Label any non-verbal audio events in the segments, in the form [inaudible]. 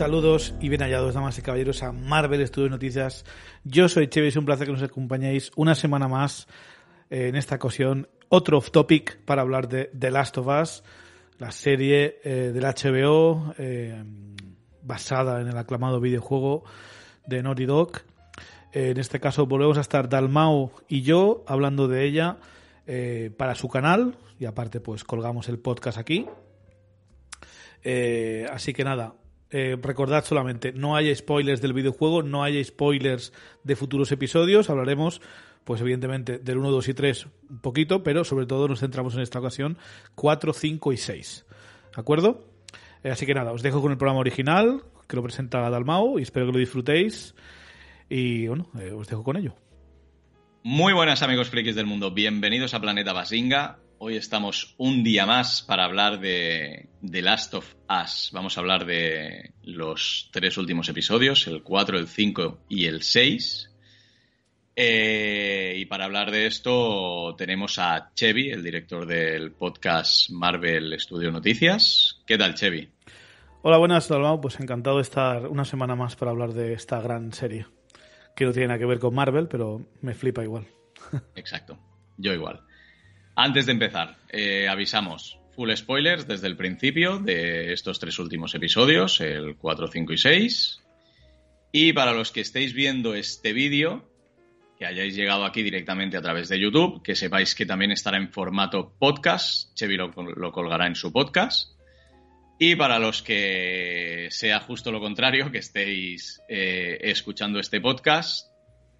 Saludos y bien hallados, damas y caballeros, a Marvel Studios Noticias. Yo soy Chevy, es un placer que nos acompañéis una semana más eh, en esta ocasión. Otro off topic para hablar de The Last of Us, la serie eh, del HBO eh, basada en el aclamado videojuego de Naughty Dog. en este caso volvemos a estar Dalmau y yo hablando de ella para su canal y aparte pues colgamos el podcast aquí. así que nada, eh, recordad solamente, no hay spoilers del videojuego, no hay spoilers de futuros episodios, hablaremos, pues evidentemente, del 1, 2 y 3 un poquito, pero sobre todo nos centramos en esta ocasión 4, 5 y 6. ¿De acuerdo? Eh, así que nada, os dejo con el programa original, que lo presenta Dalmau, y espero que lo disfrutéis. Y bueno, eh, os dejo con ello. Muy buenas amigos frikis del mundo, bienvenidos a Planeta Basinga. Hoy estamos un día más para hablar de The Last of Us. Vamos a hablar de los tres últimos episodios, el 4, el 5 y el 6. Eh, y para hablar de esto tenemos a Chevy, el director del podcast Marvel Studio Noticias. ¿Qué tal, Chevy? Hola, buenas, Dalmau. Pues encantado de estar una semana más para hablar de esta gran serie. Que no tiene nada que ver con Marvel, pero me flipa igual. [laughs] Exacto, yo igual. Antes de empezar, eh, avisamos, full spoilers desde el principio de estos tres últimos episodios, el 4, 5 y 6. Y para los que estéis viendo este vídeo, que hayáis llegado aquí directamente a través de YouTube, que sepáis que también estará en formato podcast, Chevy lo, colgará en su podcast. Y para los que sea justo lo contrario, que estéis eh, escuchando este podcast,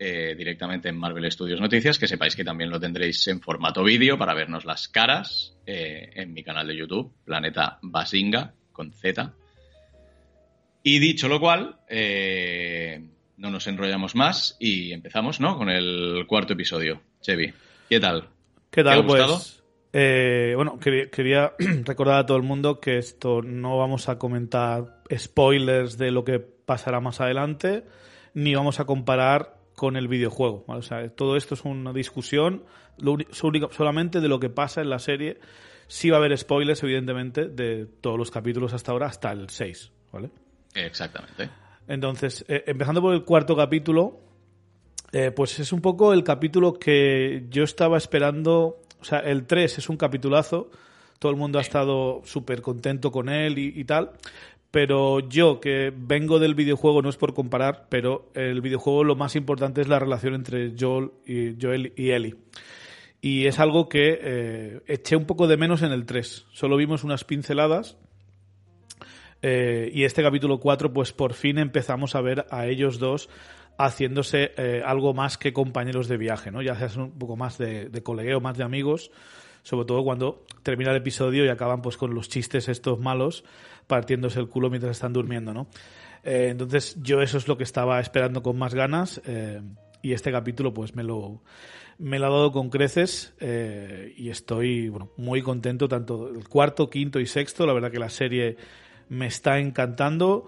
eh, directamente en Marvel Studios Noticias, que sepáis que también lo tendréis en formato vídeo para vernos las caras eh, en mi canal de YouTube, Planeta Basinga, con Z. Y dicho lo cual, eh, no nos enrollamos más y empezamos, ¿no? Con el cuarto episodio. Chevy, ¿qué tal? ¿Qué tal? pues, bueno, quería [clears throat] recordar a todo el mundo que esto no vamos a comentar spoilers de lo que pasará más adelante, ni vamos a comparar con el videojuego. O sea, todo esto es una discusión solamente de lo que pasa en la serie. Sí va a haber spoilers, evidentemente, de todos los capítulos hasta ahora, hasta el 6, ¿vale? Exactamente. Entonces, eh, empezando por el cuarto capítulo, eh, pues es un poco el capítulo que yo estaba esperando. O sea, el 3 es un capitulazo. Todo el mundo ha estado súper contento con él y, tal. Pero yo, que vengo del videojuego, no es por comparar, pero el videojuego lo más importante es la relación entre Joel y, Joel y Ellie. Y es algo que eh, eché un poco de menos en el 3. Solo vimos unas pinceladas. Eh, y este capítulo 4, pues por fin empezamos a ver a ellos dos haciéndose eh, algo más que compañeros de viaje, ¿no? Ya sea un poco más de, de colegueo, más de amigos sobre todo cuando termina el episodio y acaban pues con los chistes estos malos partiéndose el culo mientras están durmiendo, ¿no? Eh, entonces yo eso es lo que estaba esperando con más ganas eh, y este capítulo pues me lo, me lo ha dado con creces eh, y estoy bueno, muy contento, tanto el cuarto, quinto y sexto, la verdad que la serie me está encantando,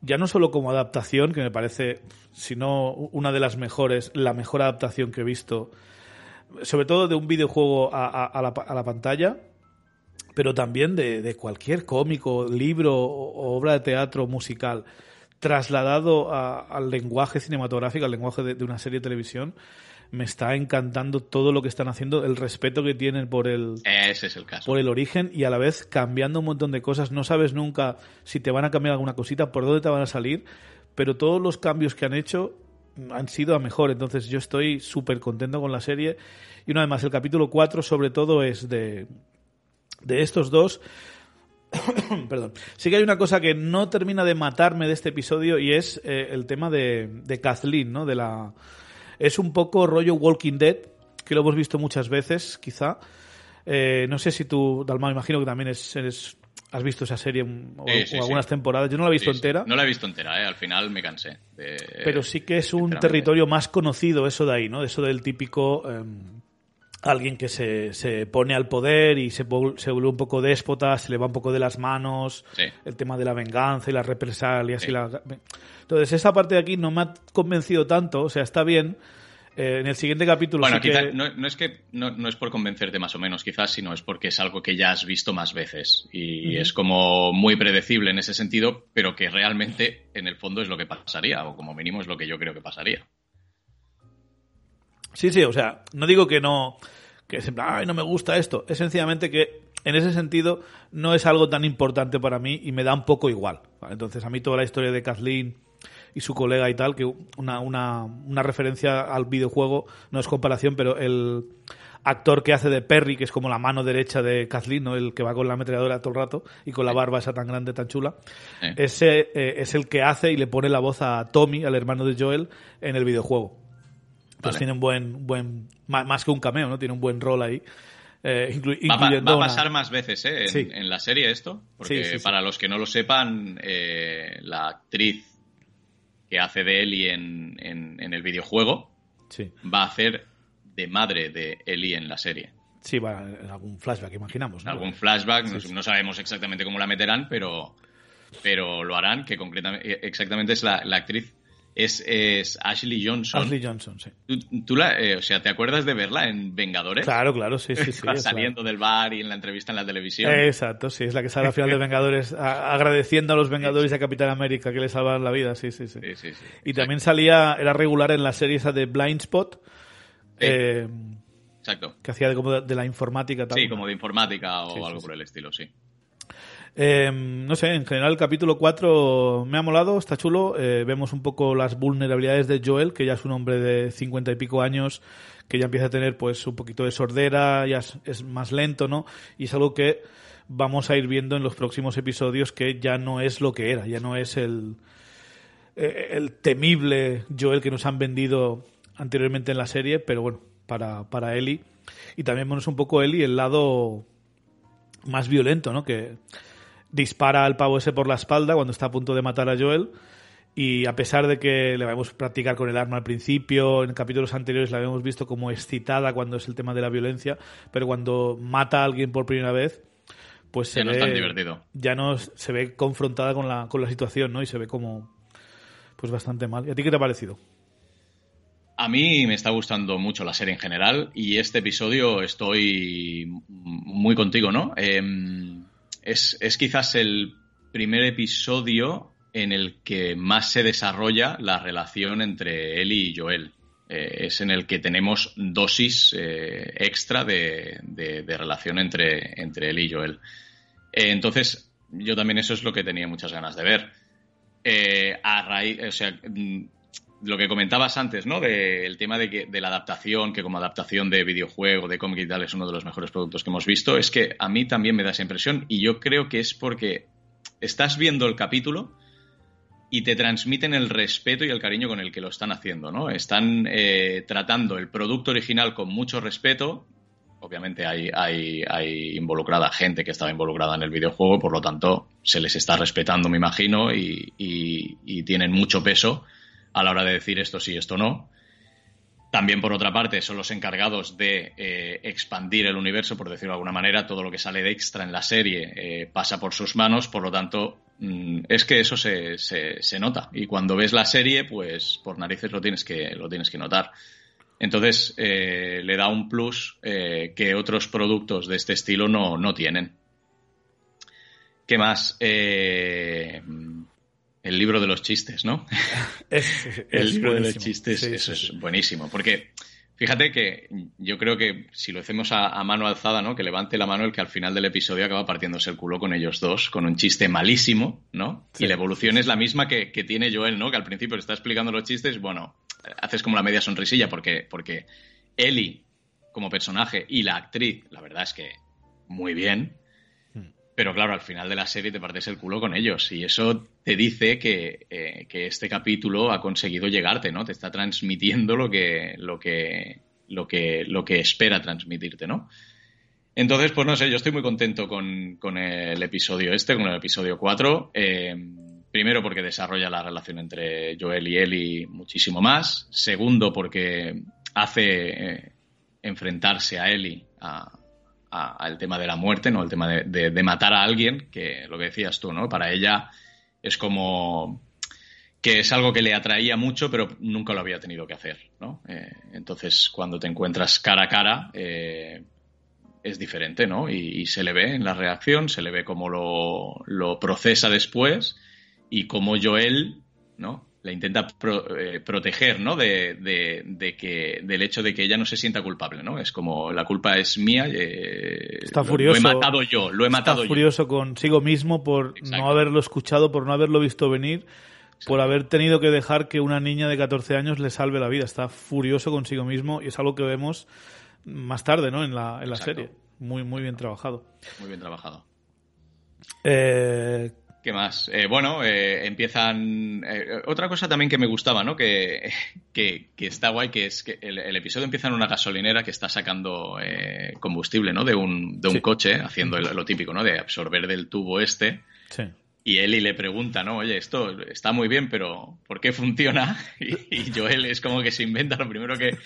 ya no solo como adaptación, que me parece, sino una de las mejores, la mejor adaptación que he visto, sobre todo de un videojuego a, la, a la pantalla, pero también de, cualquier cómico, libro o obra de teatro musical trasladado al lenguaje cinematográfico, al lenguaje de, una serie de televisión, me está encantando todo lo que están haciendo, el respeto que tienen por el, Ese es el caso. por el origen y a la vez cambiando un montón de cosas. No sabes nunca si te van a cambiar alguna cosita, por dónde te van a salir, pero todos los cambios que han hecho han sido a mejor. Entonces yo estoy súper contento con la serie. Y una vez más, el capítulo 4 sobre todo es de, de estos dos. [coughs] Perdón. Sí que hay una cosa que no termina de matarme de este episodio y es eh, el tema de, de Kathleen, ¿no? De la... Es un poco rollo Walking Dead, que lo hemos visto muchas veces, quizá. Eh, no sé si tú, Dalma, imagino que también eres ¿Has visto esa serie o, algunas temporadas? Yo no la he visto entera. No la he visto entera, ¿eh? al final me cansé. Pero sí que es un territorio más conocido eso de ahí, ¿no? Eso del típico em, alguien que se, se, pone al poder y se, se, vuelve un poco déspota, se le va un poco de las manos, el tema de la venganza y las represalias. Y la... Entonces, esa parte de aquí no me ha convencido tanto, o sea, está bien, eh, en el siguiente capítulo. Bueno, no, es que no, es por convencerte más o menos, quizás, sino es porque es algo que ya has visto más veces y es como muy predecible en ese sentido, pero que realmente en el fondo es lo que pasaría, o como mínimo es lo que yo creo que pasaría. Sí, sí, o sea, no digo que no, que siempre, ay, no me gusta esto, es sencillamente que en ese sentido no es algo tan importante para mí y me da un poco igual. Entonces, a mí toda la historia de Kathleen y su colega y tal, que una, una, una referencia al videojuego, no es comparación, pero el actor que hace de Perry, que es como la mano derecha de Kathleen, ¿no? el que va con la ametralladora todo el rato y con la barba esa tan grande, tan chula, ese eh, es el que hace y le pone la voz a Tommy, al hermano de Joel, en el videojuego. Pues tiene un buen, buen, más que un cameo, ¿no? Tiene un buen rol ahí. Eh, va, a pasar más veces ¿eh? en, la serie esto, porque para los que no lo sepan, eh, la actriz que hace de Ellie en, en, el videojuego, va a hacer de madre de Ellie en la serie. Sí, va en algún flashback, imaginamos. ¿no? algún flashback, no, sabemos exactamente cómo la meterán, pero, pero lo harán, que concretamente, exactamente es la, la actriz es, Ashley Johnson. Ashley Johnson, sí. ¿Tú, la, eh, o sea, ¿te acuerdas de verla en Vengadores? Claro, claro, sí, sí. [laughs] sí saliendo del bar y en la entrevista en la televisión. exacto, sí, es la que sale al final de [laughs] Vengadores, agradeciendo a los Vengadores y a Capitán América que le salvan la vida, sí, sí, sí. y también salía, era regular en la serie esa de Blind Spot. Eh, exacto. Que hacía de, como de, la informática. Tal, sí, como de informática o algo por el estilo, sí. Em, no sé, en general el capítulo 4 me ha molado, está chulo. Eh, vemos un poco las vulnerabilidades de Joel, que ya es un hombre de cincuenta y pico años, que ya empieza a tener pues un poquito de sordera, ya es, más lento, ¿no? Y es algo que vamos a ir viendo en los próximos episodios que ya no es lo que era, ya no es el, eh, el temible Joel que nos han vendido anteriormente en la serie, pero bueno, para, para Ellie. Y también vemos un poco Ellie el lado más violento, ¿no? Que dispara al pavo ese por la espalda cuando está a punto de matar a Joel. Y a pesar de que le vamos a practicar con el arma al principio, en capítulos anteriores la habíamos visto como excitada cuando es el tema de la violencia, pero cuando mata a alguien por primera vez, pues se ya no ve, es tan divertido. Ya no se ve confrontada con la, con la situación, ¿no? Y se ve como pues bastante mal. ¿Y a ti qué te ha parecido? A mí me está gustando mucho la serie en general y este episodio estoy muy contigo, ¿no? Eh, es, es quizás el primer episodio en el que más se desarrolla la relación entre él y Joel. Eh, es en el que tenemos dosis eh, extra de, de, relación entre, entre él y Joel. Eh, entonces, yo también eso es lo que tenía muchas ganas de ver. a raíz, o sea, mm, lo que comentabas antes, ¿no? Del tema de, que, de la adaptación, que como adaptación de videojuego, de cómic y tal, es uno de los mejores productos que hemos visto, es que a mí también me da esa impresión y yo creo que es porque estás viendo el capítulo y te transmiten el respeto y el cariño con el que lo están haciendo, ¿no? Están eh, tratando el producto original con mucho respeto. Obviamente hay, involucrada gente que estaba involucrada en el videojuego, por lo tanto se les está respetando, me imagino, y tienen mucho peso a la hora de decir esto sí, esto no. También, por otra parte, son los encargados de eh, expandir el universo, por decirlo de alguna manera. Todo lo que sale de extra en la serie eh, pasa por sus manos, por lo tanto, mm, es que eso se, se, nota. Y cuando ves la serie, pues por narices lo tienes que, lo tienes que notar. Entonces, eh, le da un plus que otros productos de este estilo no, no tienen. ¿Qué más? El libro de los chistes, ¿no? [laughs] el libro de los chistes, eso es buenísimo. Porque fíjate que yo creo que si lo hacemos a, mano alzada, ¿no? Que levante la mano el que al final del episodio acaba partiéndose el culo con ellos dos, con un chiste malísimo, ¿no? y la evolución es la misma que, tiene Joel, ¿no? Que al principio le está explicando los chistes, bueno, haces como la media sonrisilla porque, porque Ellie como personaje y la actriz, la verdad es que muy bien. Pero claro, al final de la serie te partes el culo con ellos y eso te dice que, eh, que, este capítulo ha conseguido llegarte, ¿no? Te está transmitiendo lo que, lo que, lo que, lo que espera transmitirte, ¿no? Entonces, pues no sé, yo estoy muy contento con, con el episodio este, con el episodio 4. Eh, primero porque desarrolla la relación entre Joel y Ellie muchísimo más. Segundo porque hace eh, enfrentarse a Ellie a, al tema de la muerte, ¿no? El tema de, matar a alguien, que lo que decías tú, ¿no? Para ella es como que es algo que le atraía mucho, pero nunca lo había tenido que hacer, ¿no? Eh, entonces, cuando te encuentras cara a cara, eh, es diferente, ¿no? Y, se le ve en la reacción, se le ve cómo lo, lo procesa después y cómo Joel, ¿no? La intenta eh, proteger, ¿no? De, de, que, del hecho de que ella no se sienta culpable, ¿no? Es como la culpa es mía. Eh, está furioso. Lo he matado yo, lo he matado está furioso consigo mismo por no haberlo escuchado, por no haberlo visto venir, por haber tenido que dejar que una niña de 14 años le salve la vida. Está furioso consigo mismo y es algo que vemos más tarde, ¿no? En la, en la serie. Muy, muy bien trabajado. Muy bien trabajado. Eh, ¿Qué más? Eh, bueno, eh, empiezan. Eh, otra cosa también que me gustaba, ¿no? Que, que, está guay, que es que el, episodio empieza en una gasolinera que está sacando combustible, ¿no? De un, de un coche, haciendo lo típico, ¿no? De absorber del tubo este. Sí. Y Eli le pregunta, ¿no? Oye, esto está muy bien, pero ¿por qué funciona? [laughs] Y, Joel es como que se inventa lo primero que,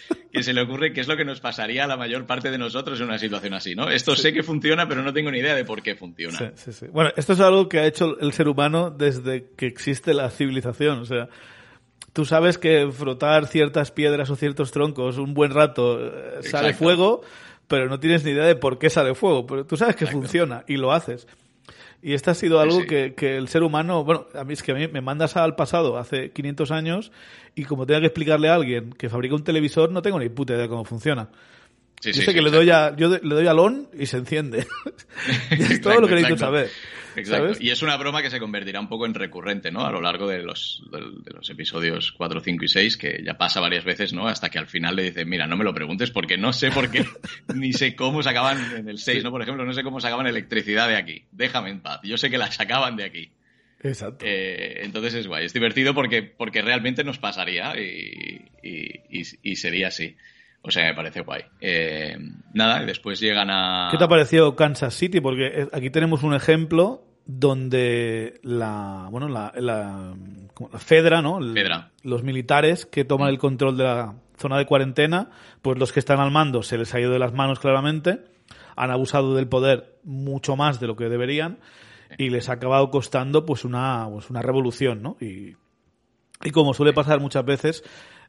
se le ocurre, que es lo que nos pasaría a la mayor parte de nosotros en una situación así, ¿no? Esto sé que funciona, pero no tengo ni idea de por qué funciona. Sí, sí, sí. Bueno, esto es algo que ha hecho el ser humano desde que existe la civilización. O sea, tú sabes que frotar ciertas piedras o ciertos troncos un buen rato eh, sale fuego, pero no tienes ni idea de por qué sale fuego. Pero tú sabes que funciona y lo haces. Y esto ha sido algo Que, que, el ser humano, bueno, a mí es que a mí me mandas al pasado hace 500 años y como tenga que explicarle a alguien que fabrica un televisor, no tengo ni puta idea de cómo funciona. yo sé que le doy a, yo le doy al on y se enciende. [laughs] [laughs] es todo lo que necesito saber. Exacto. Y es una broma que se convertirá un poco en recurrente, ¿no? A lo largo de los, de, los episodios 4, 5 y 6, que ya pasa varias veces, ¿no? Hasta que al final le dicen, mira, no me lo preguntes porque no sé por qué, [laughs] ni sé cómo sacaban en el 6, ¿no? Por ejemplo, no sé cómo sacaban electricidad de aquí. Déjame en paz. Yo sé que la sacaban de aquí. Exacto. Eh, entonces es guay, es divertido porque, porque realmente nos pasaría y, y, sería así. O sea, me parece guay. Eh, nada, y después llegan a... ¿Qué te ha parecido Kansas City? Porque aquí tenemos un ejemplo donde la bueno la, la, Fedra, ¿no? Los militares que toman el control de la zona de cuarentena, pues los que están al mando se les ha ido de las manos claramente, han abusado del poder mucho más de lo que deberían y les ha acabado costando pues una pues una revolución, ¿no? Y, y como suele pasar muchas veces,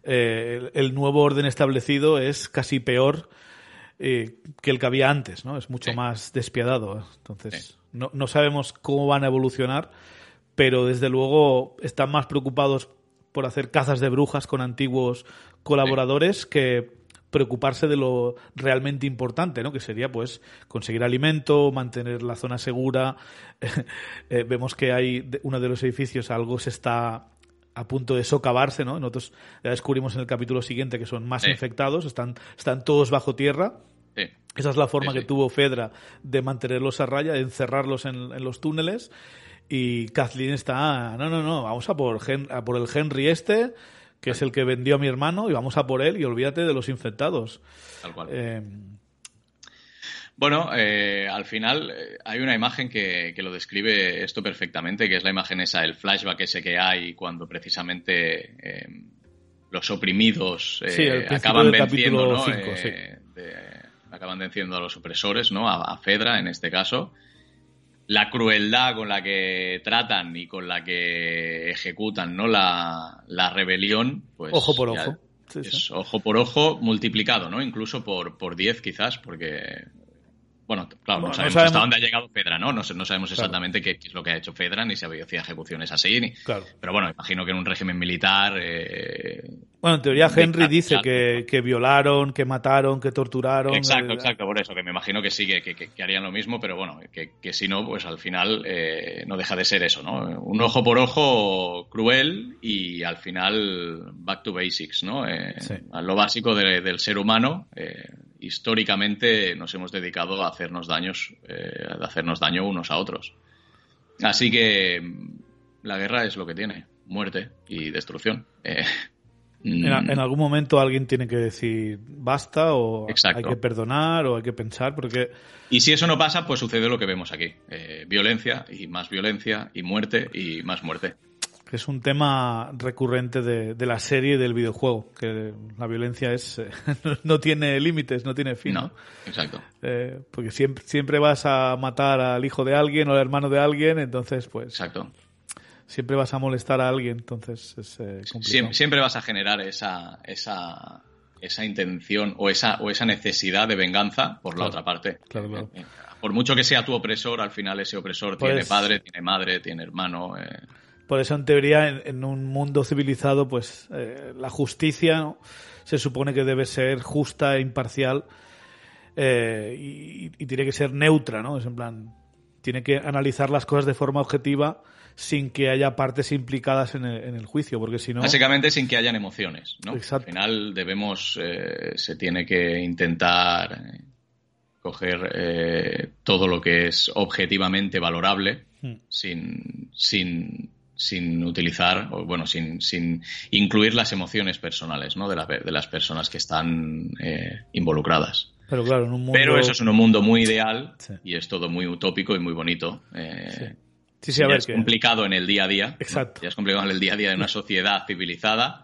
eh, el nuevo orden establecido es casi peor eh, que el que había antes, ¿no? Es mucho más despiadado. Entonces, no, no sabemos cómo van a evolucionar, pero desde luego están más preocupados por hacer cazas de brujas con antiguos colaboradores que preocuparse de lo realmente importante, ¿no? Que sería, pues, conseguir alimento, mantener la zona segura. [laughs] Eh, vemos que hay uno de los edificios, algo se está a punto de socavarse, ¿no? Nosotros ya descubrimos en el capítulo siguiente que son más infectados, están, están todos bajo tierra. Esa es la forma que tuvo Fedra de mantenerlos a raya, de encerrarlos en, los túneles. Y Kathleen está, no, no, no, vamos a por, a por el Henry este, que es el que vendió a mi hermano, y vamos a por él y olvídate de los infectados. Tal cual. Eh, bueno, eh, al final eh, hay una imagen que, lo describe esto perfectamente, que es la imagen esa, el flashback ese que hay cuando precisamente eh, los oprimidos acaban venciendo, ¿no? Acaban venciendo a los opresores, ¿no? A, Fedra en este caso. La crueldad con la que tratan y con la que ejecutan, ¿no? La, rebelión, pues ojo por ojo. es ojo por ojo multiplicado, ¿no? Incluso por, por 10 quizás, porque bueno, claro, no, sabemos, hasta dónde ha llegado Fedra, ¿no? No, sabemos exactamente qué, es lo que ha hecho Fedra, ni si había ejecuciones así. Ni... Claro. Pero bueno, imagino que en un régimen militar, eh, Bueno, en teoría Henry dice que, que, violaron, que mataron, que torturaron. Exacto, exacto, por eso, que me imagino que sí, que, que, harían lo mismo, pero bueno, que, si no, pues al final eh, no deja de ser eso, ¿no? Un ojo por ojo cruel y al final back to basics, ¿no? Eh, a lo básico del ser humano. Eh, históricamente nos hemos dedicado a hacernos daños, a hacernos daño unos a otros. Así que la guerra es lo que tiene, muerte y destrucción. Mm. En, algún momento alguien tiene que decir basta o hay que perdonar o hay que pensar porque... Y si eso no pasa, pues sucede lo que vemos aquí. Eh, violencia y más violencia y muerte y más muerte. Es un tema recurrente de, la serie y del videojuego, que la violencia es eh, [laughs] no tiene límites, no tiene fin. No, exacto. Eh, porque siempre, siempre vas a matar al hijo de alguien o al hermano de alguien, entonces pues... Exacto siempre vas a molestar a alguien, entonces es eh, complicado. Siempre, vas a generar esa, esa, esa intención o esa, o esa necesidad de venganza por la otra parte. Claro, eh, Por mucho que sea tu opresor, al final ese opresor tiene pues padre, tiene madre, tiene hermano. Eh. Por eso, en teoría, en, un mundo civilizado, pues la justicia se supone que debe ser justa e imparcial y, y, tiene que ser neutra, ¿no? Es en plan, tiene que analizar las cosas de forma objetiva sin que haya partes implicadas en el, juicio, porque si no... Básicamente sin que hayan emociones, ¿no? Exacto. Al final debemos, eh, se tiene que intentar eh, coger eh, todo lo que es objetivamente valorable hmm. sin, sin, sin utilizar, o bueno, sin, sin incluir las emociones personales, ¿no? De, de las personas que están involucradas. Pero claro, en un mundo... Pero eso es un mundo muy ideal y es todo muy utópico y muy bonito. Sí, sí, a ver, es complicado en el día a día. Exacto. Ya es complicado en el día a día de una [laughs] sociedad civilizada.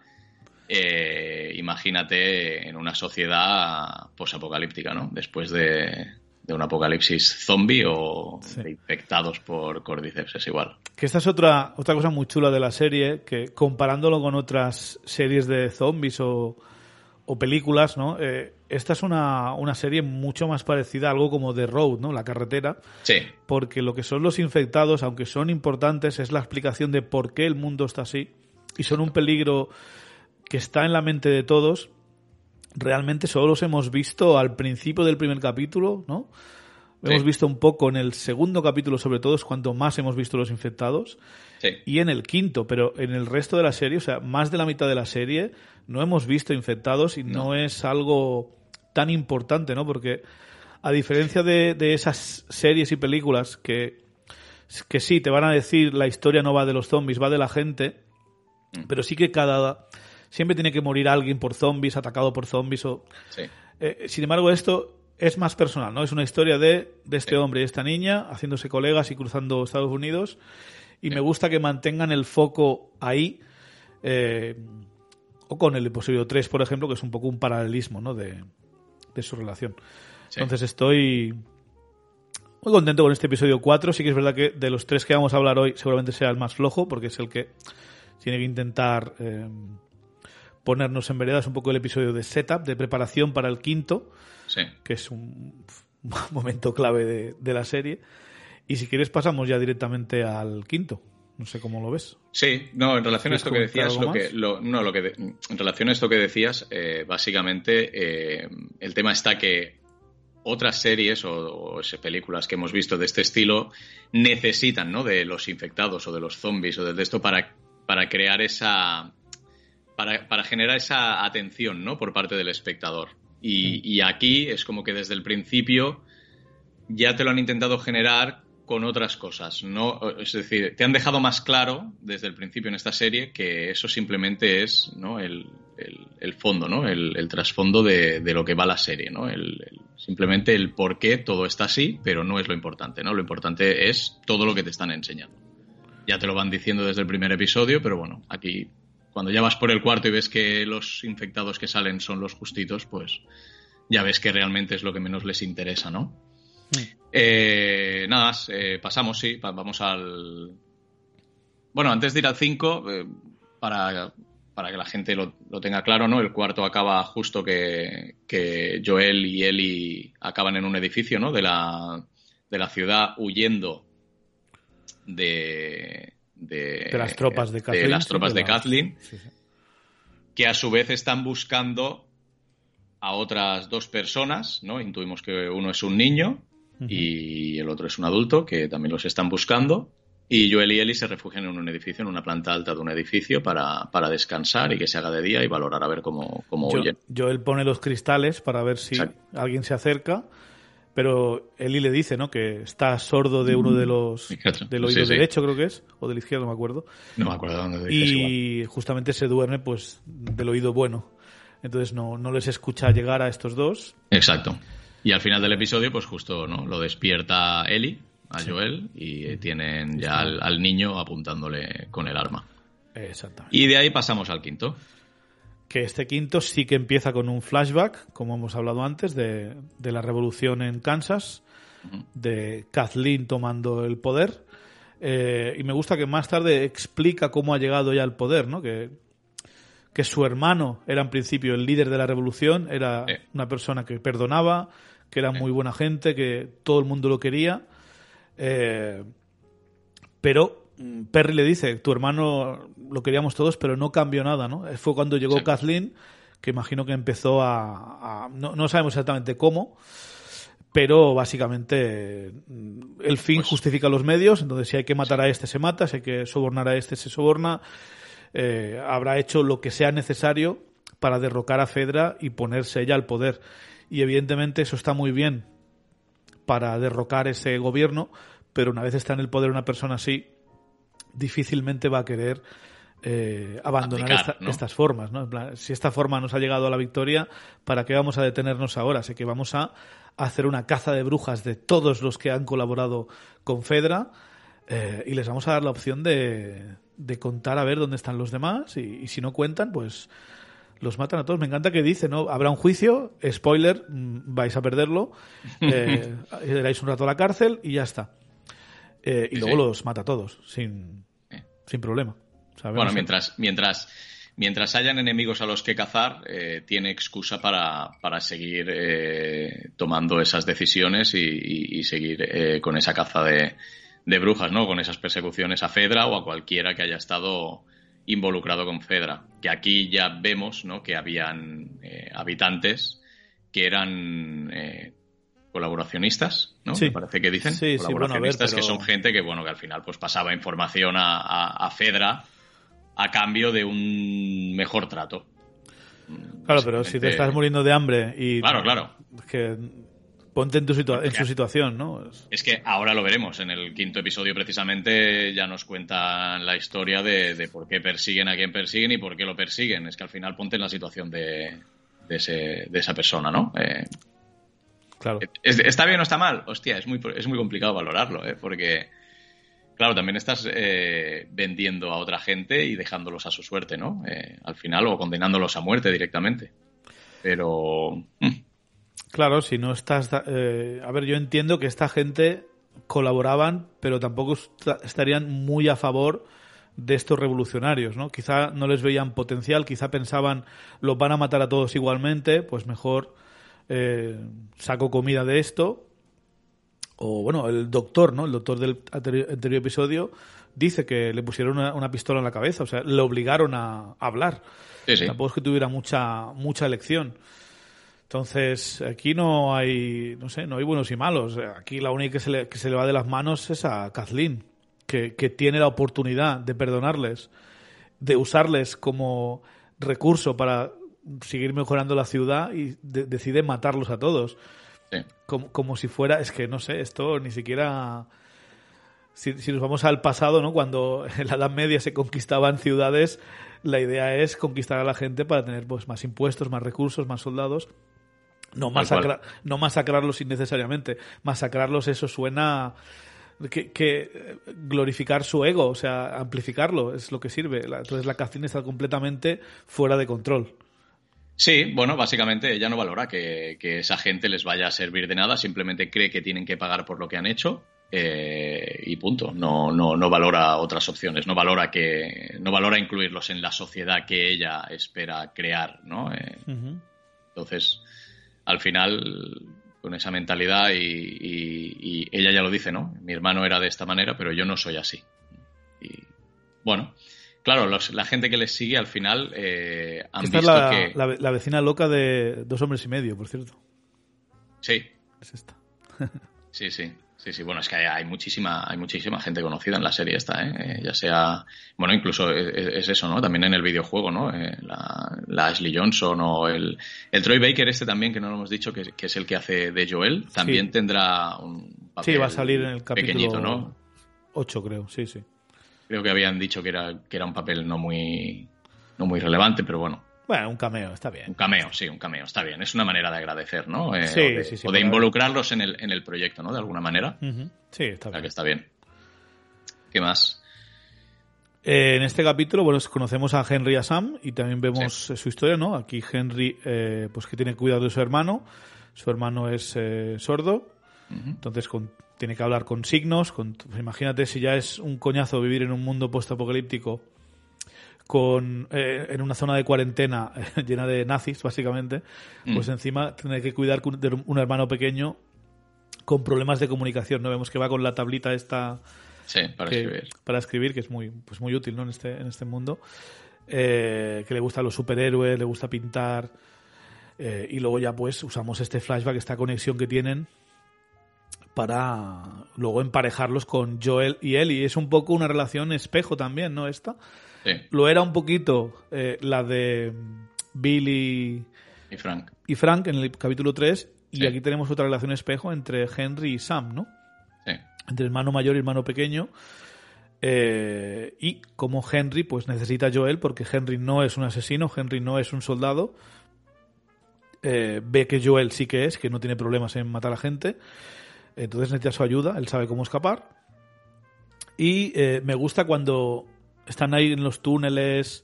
Eh, imagínate en una sociedad posapocalíptica, ¿no? Después de, un apocalipsis zombie o infectados por cordyceps, es igual. Que esta es otra, otra cosa muy chula de la serie, que comparándolo con otras series de zombies o, o películas, ¿no? Eh, esta es una, una, serie mucho más parecida a algo como The Road, ¿no? La carretera. Sí. Porque lo que son los infectados, aunque son importantes, es la explicación de por qué el mundo está así. Y son un peligro que está en la mente de todos. Realmente solo los hemos visto al principio del primer capítulo, ¿no? Hemos visto un poco en el segundo capítulo, sobre todo, es cuanto más hemos visto los infectados. Sí. Y en el quinto, pero en el resto de la serie, o sea, más de la mitad de la serie, no hemos visto infectados y no, es algo tan importante, ¿no? Porque a diferencia de, esas series y películas que, que sí, te van a decir la historia no va de los zombies, va de la gente, mm. pero sí que cada... Siempre tiene que morir alguien por zombies, atacado por zombies o... Sí. Eh, sin embargo, esto es más personal, ¿no? Es una historia de, de este hombre y esta niña haciéndose colegas y cruzando Estados Unidos. Y me gusta que mantengan el foco ahí. Eh, o con el episodio 3, por ejemplo, que es un poco un paralelismo, ¿no? De, su relación. Entonces estoy muy contento con este episodio 4. Sí que es verdad que de los tres que vamos a hablar hoy, seguramente sea el más flojo, porque es el que tiene que intentar eh, ponernos en veredas un poco el episodio de setup, de preparación para el quinto que es un [laughs] momento clave de, la serie. Y si quieres pasamos ya directamente al quinto. No sé cómo lo ves. Sí, no, en relación a esto que decías, lo que, no, lo que en relación a esto que decías, eh, básicamente eh, el tema está que otras series o, películas que hemos visto de este estilo necesitan, ¿no? De los infectados o de los zombies o de esto para, para crear esa, para, para generar esa atención, ¿no? Por parte del espectador. Y, aquí es como que desde el principio ya te lo han intentado generar con otras cosas. ¿no? Es decir, te han dejado más claro desde el principio en esta serie que eso simplemente es ¿no? el, fondo, ¿no? el, trasfondo de, lo que va la serie. ¿no? simplemente el por qué todo está así, pero no es lo importante. ¿no? Lo importante es todo lo que te están enseñando. Ya te lo van diciendo desde el primer episodio, pero bueno, aquí cuando ya vas por el cuarto y ves que los infectados que salen son los justitos, pues ya ves que realmente es lo que menos les interesa, ¿no? Hmm. Eh, nada más, eh, pasamos, sí, vamos al... Bueno, antes de ir al 5, eh, para, que la gente lo, tenga claro, ¿no? El cuarto acaba justo que, que Joel y Ellie acaban en un edificio, ¿no? De la, de la ciudad huyendo de, de, las tropas de Kathleen. De las tropas de Kathleen. que a su vez están buscando a otras dos personas, ¿no? Intuimos que uno es un niño y el otro es un adulto que también los están buscando. Y Joel y Ellie se refugian en un edificio, en una planta alta de un edificio para, descansar y que se haga de día y valorar a ver cómo, cómo huyen. Joel pone los cristales para ver si alguien se acerca, pero Ellie le dice ¿no? que está sordo de uno de los... [laughs] del oído derecho creo que es, o del izquierdo, no me acuerdo. No me acuerdo dónde Y justamente se duerme pues del oído bueno. Entonces no, no les escucha llegar a estos dos. Exacto. Y al final del episodio, pues justo no lo despierta Eli, a Joel, y tienen ya al, niño apuntándole con el arma. Exactamente. Y de ahí pasamos al quinto. Que este quinto sí que empieza con un flashback, como hemos hablado antes, de, la revolución en Kansas, de Kathleen tomando el poder. Eh, y me gusta que más tarde explica cómo ha llegado ya al poder, ¿no? Que que su hermano era en principio el líder de la revolución, era una persona que perdonaba, que era muy buena gente, que todo el mundo lo quería. Eh, pero Perry le dice, tu hermano lo queríamos todos, pero no cambió nada, ¿no? Fue cuando llegó Kathleen, que imagino que empezó a... no, sabemos exactamente cómo, pero básicamente mm, el fin pues justifica los medios, entonces si hay que matar a este se mata, si hay que sobornar a este se soborna, eh, habrá hecho lo que sea necesario para derrocar a Fedra y ponerse ella al poder. Y evidentemente eso está muy bien para derrocar ese gobierno, pero una vez está en el poder una persona así, difícilmente va a querer eh, abandonar estas formas. ¿no? si esta forma nos ha llegado a la victoria, ¿para qué vamos a detenernos ahora? Así que vamos a hacer una caza de brujas de todos los que han colaborado con Fedra eh, y les vamos a dar la opción de, de contar a ver dónde están los demás y, si no cuentan, pues los matan a todos. Me encanta que dice, ¿no? Habrá un juicio, spoiler, mm, vais a perderlo, [laughs] eh, iréis un rato a la cárcel y ya está. Eh, y luego los mata a todos, sin, sin problema. Bueno, mientras, mientras, mientras hayan enemigos a los que cazar, eh, tiene excusa para, para seguir eh, tomando esas decisiones y seguir con esa caza de, de brujas, ¿no? Con esas persecuciones a Fedra o a cualquiera que haya estado involucrado con Fedra. Que aquí ya vemos, ¿no? Que habían habitantes que eran colaboracionistas, ¿no? Me parece que dicen. Sí, colaboracionistas que son gente que, bueno, que al final pues pasaba información a, Fedra a cambio de un mejor trato. Claro, pero si te estás muriendo de hambre y... Claro, claro. Que Ponte en, tu en su situación, ¿no? Es que ahora lo veremos. En el quinto episodio, precisamente, ya nos cuentan la historia de, por qué persiguen a quien persiguen y por qué lo persiguen. Es que al final ponte en la situación de, ese, de esa persona, ¿no? Eh, claro. ¿Está bien o está mal? Hostia, es muy, es muy complicado valorarlo, ¿eh? Porque, claro, también estás eh, vendiendo a otra gente y dejándolos a su suerte, ¿no? Eh, al final, o condenándolos a muerte directamente. Pero. Mm, Claro, si no estás... Eh, a ver, yo entiendo que esta gente colaboraban, pero tampoco estarían muy a favor de estos revolucionarios, ¿no? Quizá no les veían potencial, quizá pensaban los van a matar a todos igualmente, pues mejor eh, saco comida de esto. O bueno, el doctor, ¿no? El doctor del anterior, episodio dice que le pusieron una, pistola en la cabeza, o sea, le obligaron a, hablar. Tampoco es que tuviera mucha mucha elección. Entonces, aquí no hay, no sé, no hay buenos y malos. Aquí la única que se le, que se le va de las manos es a Kathleen, que, tiene la oportunidad de perdonarles, de usarles como recurso para seguir mejorando la ciudad y decide matarlos a todos. Como, como, si fuera, es que no sé, esto ni siquiera... Si, si, nos vamos al pasado, ¿no? Cuando [laughs] en la Edad Media se conquistaban ciudades, la idea es conquistar a la gente para tener pues, más impuestos, más recursos, más soldados. No, no masacrarlos innecesariamente. Masacrarlos, eso suena. Que, glorificar su ego, o sea, amplificarlo, es lo que sirve. Entonces la Catherine está completamente fuera de control. Sí, bueno, básicamente ella no valora que, esa gente les vaya a servir de nada, simplemente cree que tienen que pagar por lo que han hecho eh, y punto. No, no, no valora otras opciones, no valora que, no valora incluirlos en la sociedad que ella espera crear, ¿no? Eh, entonces, al final con esa mentalidad y, ella ya lo dice, ¿no? Mi hermano era de esta manera, pero yo no soy así. Y bueno, claro, la gente que les sigue al final eh, han esta visto es la, la, vecina loca de Dos Hombres y Medio, por cierto. Sí. Es esta. [laughs] sí, sí. Sí, sí, bueno, es que hay, muchísima, hay muchísima gente conocida en la serie esta, ¿eh? ¿eh? ya sea, bueno, incluso es, eso, ¿no? También en el videojuego, ¿no? Eh, la, Ashley Johnson o el, el Troy Baker este también, que no lo hemos dicho, que, es el que hace de Joel, también tendrá un papel Sí, va a salir en el capítulo ¿no? 8, creo, sí, sí. Creo que habían dicho que era, que era un papel no muy, no muy relevante, pero bueno, bueno, un cameo, está bien. Un cameo, sí, un cameo, está bien. Es una manera de agradecer, ¿no? Eh, sí, o de, sí, sí, o de involucrarlos en el, en el proyecto, ¿no? De alguna manera. Sí, está bien. que está bien. ¿Qué más? Eh, en este capítulo, bueno, conocemos a Henry y a Sam y también vemos su historia, ¿no? Aquí Henry, eh, pues que tiene cuidado de su hermano. Su hermano es sordo, entonces tiene que hablar con signos. Con, pues imagínate si ya es un coñazo vivir en un mundo post-apocalíptico con, eh, en una zona de cuarentena [laughs] llena de nazis, básicamente, pues mm. encima tiene que cuidar de un hermano pequeño con problemas de comunicación. ¿no? Vemos que va con la tablita esta para escribir. Para escribir, que es muy, pues muy útil ¿no? en, este, en este mundo. Eh, que le gustan los superhéroes, le gusta pintar. Eh, y luego ya pues usamos este flashback, esta conexión que tienen para luego emparejarlos con Joel y Ellie. Es un poco una relación espejo también, ¿no? Esta. Lo era un poquito eh, la de Billy y Frank. Y Frank en el capítulo 3. Y aquí tenemos otra relación espejo entre Henry y Sam, ¿no? Sí. Entre hermano mayor y hermano pequeño. Eh, y como Henry pues necesita a Joel porque Henry no es un asesino, Henry no es un soldado. Eh, ve que Joel sí que es, que no tiene problemas en matar a gente. Entonces necesita su ayuda, él sabe cómo escapar. Y me gusta cuando están ahí en los túneles,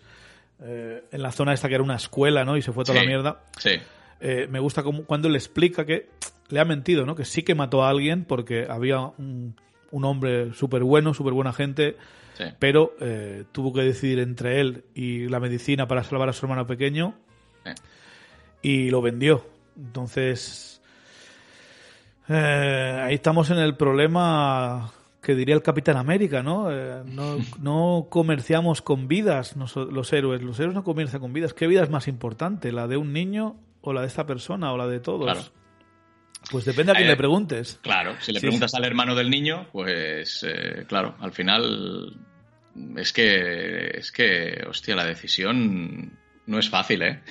eh, en la zona esta que era una escuela, ¿no? Y se fue toda la mierda. Sí. Eh, me gusta cuando le explica que le ha mentido, ¿no? Que sí que mató a alguien porque había un, hombre súper bueno, súper buena gente, pero eh, tuvo que decidir entre él y la medicina para salvar a su hermano pequeño y lo vendió. Entonces, ahí estamos en el problema que diría el Capitán América, ¿no? Eh, no, [laughs] comerciamos con vidas los héroes. Los héroes no comercian con vidas. ¿Qué vida es más importante? ¿La de un niño o la de esta persona o la de todos? Pues depende a quién le preguntes. Claro, si le preguntas al hermano del niño, pues eh, claro, al final es que, es que, hostia, la decisión no es fácil, ¿eh?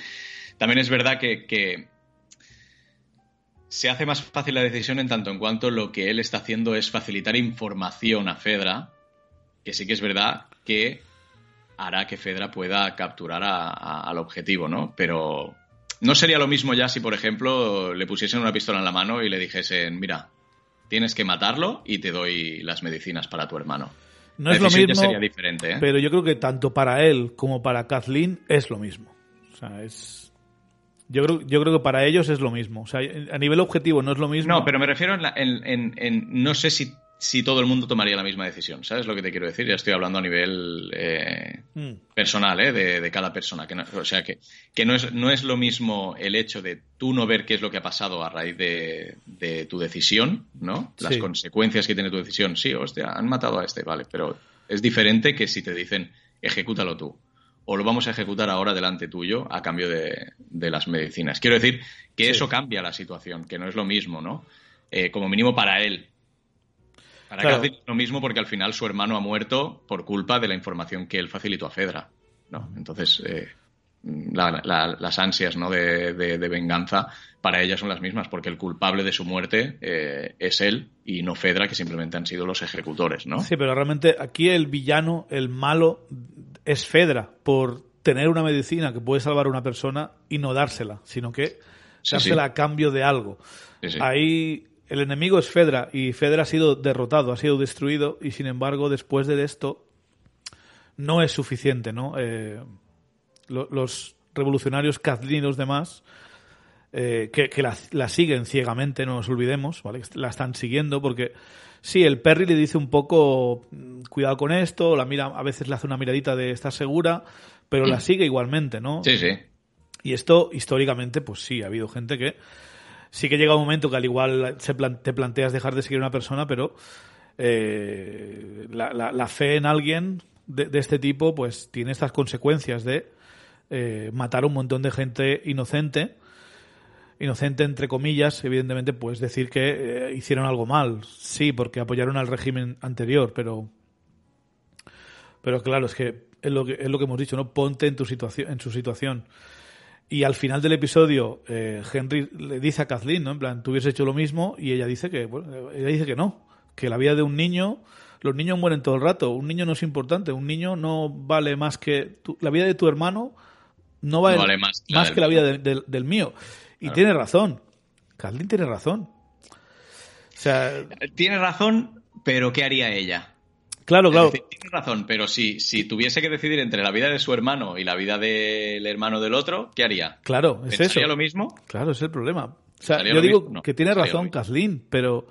También es verdad que, que se hace más fácil la decisión en tanto en cuanto lo que él está haciendo es facilitar información a Fedra, que sí que es verdad que hará que Fedra pueda capturar al objetivo, ¿no? Pero no sería lo mismo ya si, por ejemplo, le pusiesen una pistola en la mano y le dijesen, mira, tienes que matarlo y te doy las medicinas para tu hermano. No es lo mismo, sería diferente, ¿eh? pero yo creo que tanto para él como para Kathleen es lo mismo. O sea, es yo creo, yo creo que para ellos es lo mismo. O sea, a nivel objetivo no es lo mismo. No, pero me refiero en, en, no sé si, si, todo el mundo tomaría la misma decisión. ¿Sabes lo que te quiero decir? Ya estoy hablando a nivel eh, mm. personal, ¿eh? De, cada persona. Que o sea, que, que no, es, no es lo mismo el hecho de tú no ver qué es lo que ha pasado a raíz de, de tu decisión, ¿no? Las consecuencias que tiene tu decisión. Sí, hostia, han matado a este, vale. Pero es diferente que si te dicen, ejecútalo tú o lo vamos a ejecutar ahora delante tuyo a cambio de, las medicinas. Quiero decir que eso cambia la situación, que no es lo mismo, ¿no? Eh, como mínimo para él. Para claro. es lo mismo porque al final su hermano ha muerto por culpa de la información que él facilitó a Fedra, ¿no? Entonces, eh, las ansias ¿no? de, venganza para ella son las mismas, porque el culpable de su muerte eh, es él y no Fedra, que simplemente han sido los ejecutores, ¿no? Sí, pero realmente aquí el villano, el malo es Fedra por tener una medicina que puede salvar a una persona y no dársela, sino que dársela a cambio de algo. Ahí el enemigo es Fedra y Fedra ha sido derrotado, ha sido destruido y sin embargo después de esto no es suficiente, ¿no? Eh, los revolucionarios Kathleen y los demás eh, que, la, siguen ciegamente, no nos olvidemos, ¿vale? La están siguiendo porque Sí, el Perry le dice un poco, mm, cuidado con esto, la mira, a veces le hace una miradita de estar segura, pero la sigue igualmente, ¿no? Sí, sí. Y esto, históricamente, pues sí, ha habido gente que sí que llega un momento que al igual se te planteas dejar de seguir a una persona, pero eh, la, fe en alguien de, de este tipo, pues tiene estas consecuencias de eh, matar a un montón de gente inocente. Inocente, entre comillas, evidentemente, pues decir que eh, hicieron algo mal. Sí, porque apoyaron al régimen anterior, pero. Pero claro, es que es lo que, es lo que hemos dicho, ¿no? Ponte en, tu situación, en su situación. Y al final del episodio, eh, Henry le dice a Kathleen, ¿no? En plan, tú hubieses hecho lo mismo, y ella dice que, bueno, ella dice que no, que la vida de un niño, los niños mueren todo el rato, un niño no es importante, un niño no vale más que tu- la vida de tu hermano no vale, No vale más más, que la vida de- del- del mío. Y tiene razón. Kathleen tiene razón. O sea, Tiene razón, pero ¿qué haría ella? claro, claro. decir, tiene razón, pero si, si tuviese que decidir entre la vida de su hermano y la vida del hermano del otro, ¿qué haría? Claro, es eso. ¿Pensaría lo mismo? Claro, es el problema. O sea, ¿Pensaría yo digo? No, que tiene razón. Kathleen, pero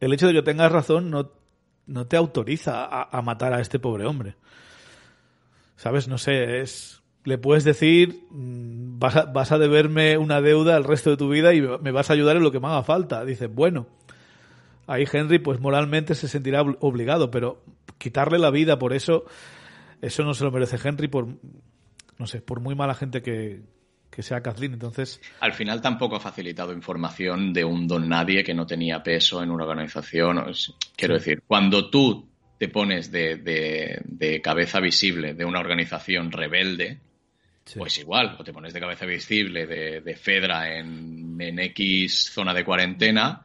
el hecho de que tengas razón no, no te autoriza a, a matar a este pobre hombre. ¿Sabes? No sé, es... Le puedes decir, mm, vas a, vas a deberme una deuda el resto de tu vida y me vas a ayudar en lo que me haga falta. Dices, bueno, ahí Henry pues moralmente se sentirá obl- obligado, pero quitarle la vida por eso, eso no se lo merece Henry por, no sé, por muy mala gente que, que sea Kathleen. Entonces, Al final tampoco ha facilitado información de un don nadie que no tenía peso en una organización. quiero decir, cuando tú te pones de, de- de cabeza visible de una organización rebelde, pues igual, o te pones de cabeza visible de, de Fedra en, en X zona de cuarentena,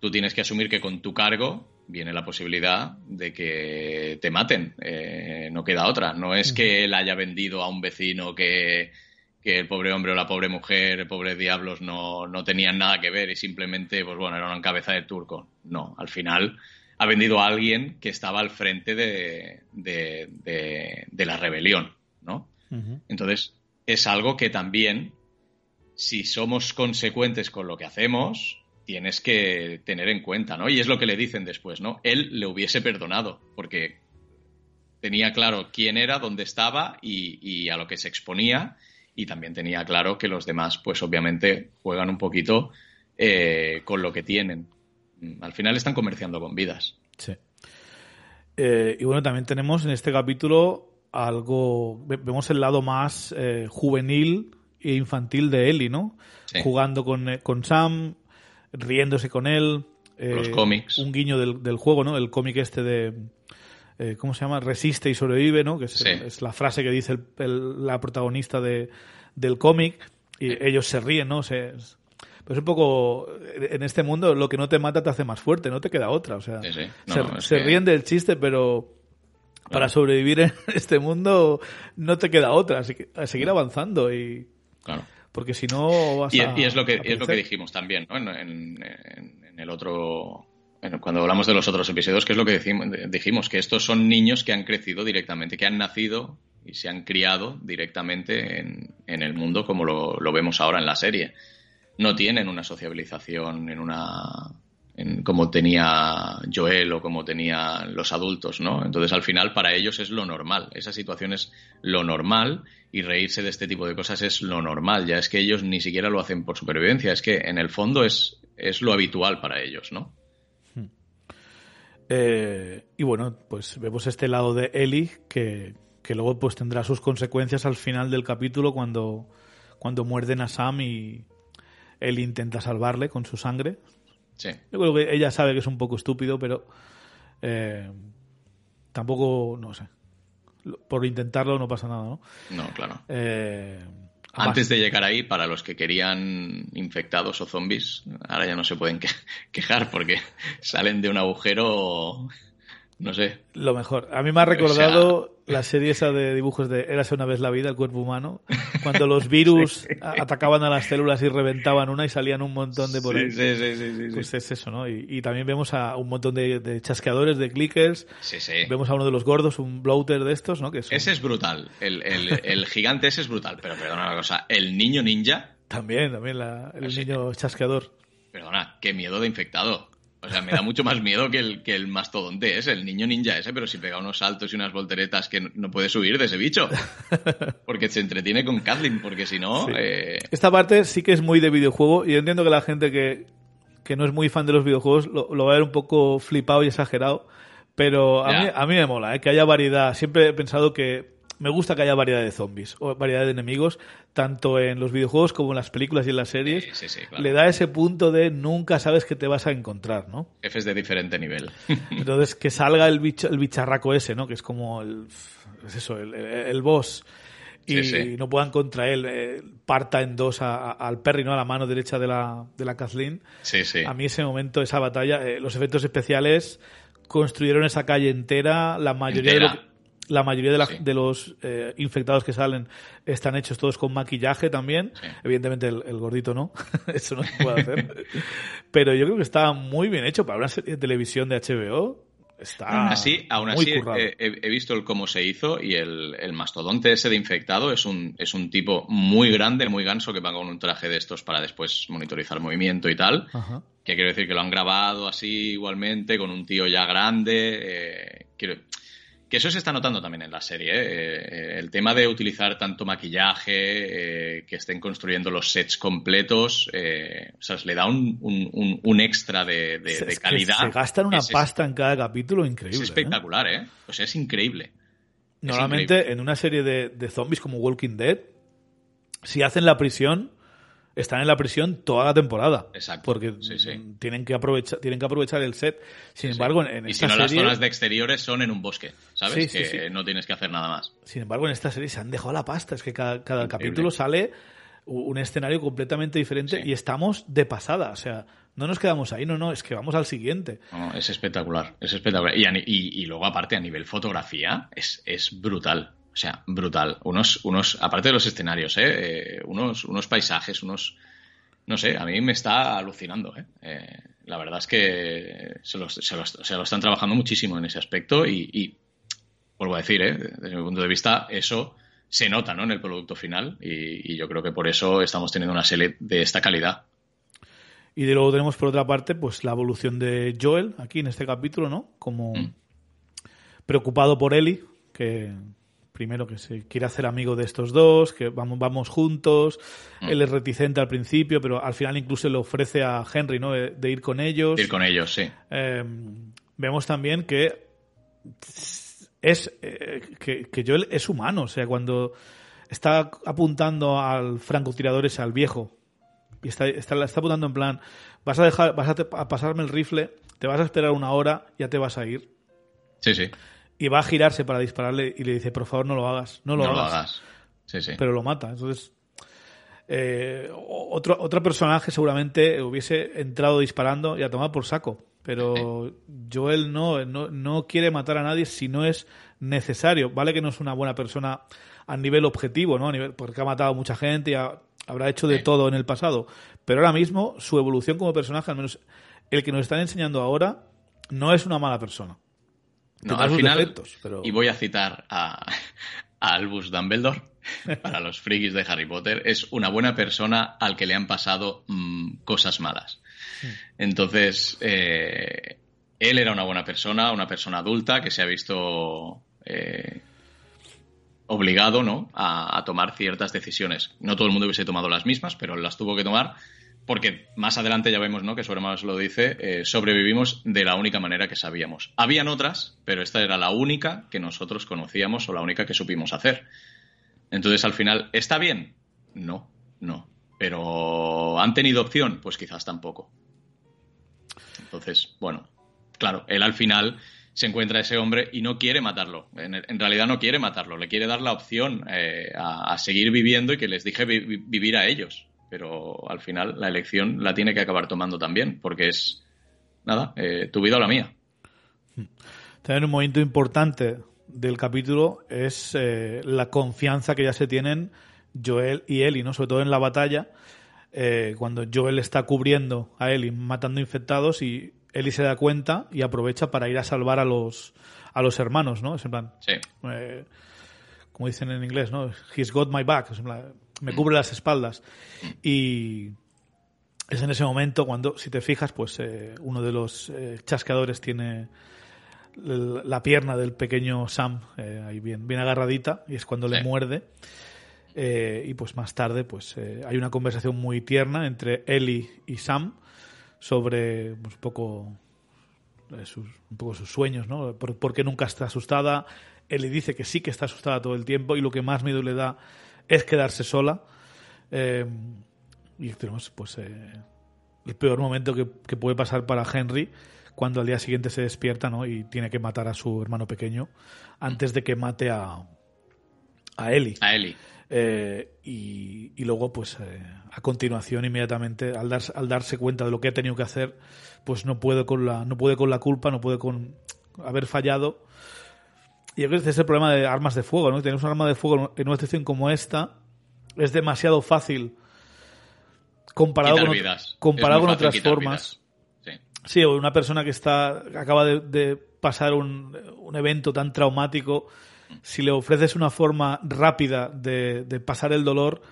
tú tienes que asumir que con tu cargo viene la posibilidad de que te maten. Eh, no queda otra. No es que él haya vendido a un vecino que, que el pobre hombre o la pobre mujer, el pobre diablos no, no tenían nada que ver y simplemente, pues bueno, era una cabeza de turco. No, al final ha vendido a alguien que estaba al frente de, de, de- de la rebelión, ¿no? Entonces, es algo que también, si somos consecuentes con lo que hacemos, tienes que tener en cuenta, ¿no? Y es lo que le dicen después, ¿no? Él le hubiese perdonado, porque tenía claro quién era, dónde estaba y, y a lo que se exponía, y también tenía claro que los demás, pues obviamente, juegan un poquito eh, con lo que tienen. Mm, Al final están comerciando con vidas. Sí. Eh, y bueno, también tenemos en este capítulo algo. ve- Vemos el lado más eh, juvenil e infantil de Ellie, ¿no? Sí. Jugando con, eh, con Sam, riéndose con él. eh, Los cómics. Un guiño del, del juego, ¿no? El cómic este de. eh, ¿Cómo se llama? Resiste y sobrevive, ¿no? Que es, Sí. es la frase que dice el- el- la protagonista de, del cómic. Y ellos se ríen, ¿no? Se, pues un poco. En este mundo, lo que no te mata te hace más fuerte, no te queda otra. O sea, Sí, sí. No, se, no, es se que- ríen del chiste, pero para sobrevivir en [laughs] este mundo no te queda otra, así que a seguir avanzando y Claro. porque si no vas Y, a y es lo que es lo que dijimos también ¿no? en, en- el otro cuando hablamos de los otros episodios que es lo que decimos, dijimos que estos son niños que han crecido directamente que han nacido y se han criado directamente en, en el mundo como lo, lo vemos ahora en la serie no tienen una sociabilización en una en como tenía Joel o como tenían los adultos, ¿no? Entonces al final para ellos es lo normal, esa situación es lo normal y reírse de este tipo de cosas es lo normal, ya es que ellos ni siquiera lo hacen por supervivencia, es que en el fondo es, es lo habitual para ellos, ¿no? Eh, y bueno, pues vemos este lado de Ellie que, que luego pues tendrá sus consecuencias al final del capítulo cuando, cuando muerden a Sam y él intenta salvarle con su sangre. Sí. Yo creo que ella sabe que es un poco estúpido, pero eh, tampoco, no sé. Por intentarlo no pasa nada, ¿no? No, claro. Eh, Antes de llegar ahí, para los que querían infectados o zombies, ahora ya no se pueden que- [laughs] quejar porque [laughs] salen de un agujero, no sé, Lo mejor. A mí me ha recordado la serie esa de dibujos de Érase una vez la vida, el cuerpo humano, cuando los [laughs] virus atacaban a las células y reventaban una y salían un montón de por ahí. Sí, sí, sí. Pues es eso, ¿no? Y, y también vemos a un montón de, de chasqueadores, de clickers. Sí, sí. Vemos a uno de los gordos, un bloater de estos, ¿no? Que es un- Ese es brutal. El, el- el gigante ese es brutal. Pero perdona una cosa. El niño ninja, También, también la- el niño chasqueador. perdona, qué miedo de infectado. O sea, me da mucho más miedo que el, que el mastodonte ese, el niño ninja ese, pero si pega unos saltos y unas volteretas que no- no puede subir de ese bicho. Porque se entretiene con Kathleen, porque si no... Sí. eh, Esta parte sí que es muy de videojuego y yo entiendo que la gente que, que no es muy fan de los videojuegos lo, lo va a ver un poco flipado y exagerado, Pero a mí, a mí me mola, ¿eh? que haya variedad. Siempre he pensado que me gusta que haya variedad de zombies o variedad de enemigos, tanto en los videojuegos como en las películas y en las series. Sí, sí, sí, claro. Le da ese punto de nunca sabes qué te vas a encontrar, ¿no? Jefes de diferente nivel. [laughs] Entonces, que salga el, bicho, el bicharraco ese, ¿no? Que es como el, es eso, el, boss. Y Sí, sí. no puedan contra él, eh, parta en dos a- a- al Perry, ¿no? A la mano derecha de la, de la Kathleen. Sí, sí. A mí ese momento, esa batalla, eh, los efectos especiales construyeron esa calle entera, la mayoría de, lo que- la mayoría de, la- Sí. de los eh, infectados que salen están hechos todos con maquillaje también. Sí. Evidentemente el, el gordito no, [laughs] eso no se puede hacer. Pero yo creo que está muy bien hecho para una serie de televisión de HBO. Está Aún así, aún así eh, he, he visto el cómo se hizo y el, el mastodonte ese de infectado es un, es un tipo muy grande, muy ganso, que va con un traje de estos para después monitorizar movimiento y tal. Ajá. Que quiero decir que lo han grabado así igualmente, con un tío ya grande. eh, quiero- que eso se está notando también en la serie. ¿eh? Eh, el tema de utilizar tanto maquillaje, eh, que estén construyendo los sets completos, eh, o sea, le da un, un- extra de, de- Es de que calidad. se gastan una Es- es- pasta en cada capítulo Es increíble. ¿eh? espectacular, ¿eh? O sea, es increíble. Normalmente increíble. en una serie de, de zombies como Walking Dead, si hacen la prisión, están en la prisión toda la temporada. Exacto, Porque sí, sí. tienen que aprovechar, tienen que aprovechar el set. Sin embargo, en, en y si no, las zonas de exteriores son en un bosque, ¿sabes? Que no tienes que hacer nada más. sin embargo, en esta serie se han dejado la pasta. Es que cada, capítulo sale un escenario completamente diferente y estamos de pasada. O sea, no nos quedamos ahí, no, no, es que vamos al siguiente. No, no, es espectacular, es espectacular. Y- y luego, aparte, a nivel fotografía, es, es brutal. O sea, brutal. Unos, unos, aparte de los escenarios, ¿eh? Eh, unos, unos paisajes, unos. No sé, a mí me está alucinando, ¿eh? Eh, la verdad es que se los, se los- se lo están trabajando muchísimo en ese aspecto y, y vuelvo a decir, ¿eh? desde mi punto de vista, eso se nota ¿no? en el producto final y, y yo creo que por eso estamos teniendo una serie de esta calidad. Y de luego tenemos por otra parte, pues la evolución de Joel aquí en este capítulo, ¿no? Como Mm. preocupado por Ellie, que primero que se quiere hacer amigo de estos dos, que vamos, vamos juntos. Mm. Él es reticente al principio, pero al final incluso le ofrece a Henry, ¿no? De, de ir con ellos. Ir con ellos, sí. Eh, vemos también que es eh, que, que Joel es humano, o sea, cuando está apuntando al francotirador ese, al viejo, y está, está, está apuntando en plan, vas a dejar, vas a, te- a pasarme el rifle, te vas a esperar una hora, ya te vas a ir. Sí, sí. Y va a girarse para dispararle y le dice, por favor, no lo hagas, no lo, no lo hagas. hagas. Sí, sí. Pero lo mata. Entonces, eh, otro, otro personaje seguramente hubiese entrado disparando y a tomar por saco. Pero Joel no, no, no quiere matar a nadie si no es necesario. Vale que no es una buena persona a nivel objetivo, ¿no? A nivel, porque ha matado a mucha gente y ha- habrá hecho de todo en el pasado. Pero ahora mismo, su evolución como personaje, al menos el que nos están enseñando ahora, no es una mala persona. No, al final, defectos, pero- y voy a citar a, a Albus Dumbledore, [laughs] para los frikis de Harry Potter, es una buena persona al que le han pasado mm, cosas malas. Entonces, eh, él era una buena persona, una persona adulta que se ha visto eh, obligado ¿no? a, tomar ciertas decisiones. No todo el mundo hubiese tomado las mismas, pero las tuvo que tomar porque más adelante ya vemos ¿no? que hermano se lo dice, eh, sobrevivimos de la única manera que sabíamos. Habían otras, pero esta era la única que nosotros conocíamos o la única que supimos hacer. Entonces, al final, ¿está bien? No, no. Pero ¿han tenido opción? Pues quizás tampoco. Entonces, bueno, claro, él al final se encuentra ese hombre y no quiere matarlo. En, realidad no quiere matarlo, le quiere dar la opción eh, a, seguir viviendo y que les vi- vivir a ellos. Pero al final la elección la tiene que acabar tomando también, porque es, nada, eh, tu vida o la mía. También un momento importante del capítulo es eh, la confianza que ya se tienen Joel y Ellie, ¿no? Sobre todo en la batalla, cuando Joel está cubriendo a Ellie, matando infectados y Ellie se da cuenta y aprovecha para ir a salvar a los a los hermanos, ¿no? Es en plan, Sí, eh, como dicen en inglés, ¿no? He's got my back, es en plan, me cubre las espaldas. Y es en ese momento cuando, si te fijas, pues eh, uno de los eh, chasqueadores tiene la pierna del pequeño Sam eh, ahí bien, bien agarradita y es cuando le Sí. muerde. Eh, y pues más tarde pues eh, hay una conversación muy tierna entre Ellie y Sam sobre pues, un poco eh, sus, un poco sus sueños, ¿no? Por, qué nunca está asustada. Ellie dice que sí que está asustada todo el tiempo y lo que más miedo le da es quedarse sola. Eh, y tenemos, pues, eh, el peor momento que, puede pasar para Henry cuando al día siguiente se despierta, ¿no? Y tiene que matar a su hermano pequeño antes de que mate a, a Ellie. A Ellie. Eh, y, luego, pues eh, a continuación, inmediatamente, al, al darse cuenta de lo que ha tenido que hacer, pues no puede con la, no puede con la culpa, no puede con haber fallado. Y yo creo que ese es el problema de armas de fuego, ¿no? Tenemos un arma de fuego en una situación como esta, es demasiado fácil comparado con, comparado con otras formas. Sí. una persona que está acaba de, pasar un, un evento tan traumático si le ofreces una forma rápida de, pasar el dolor,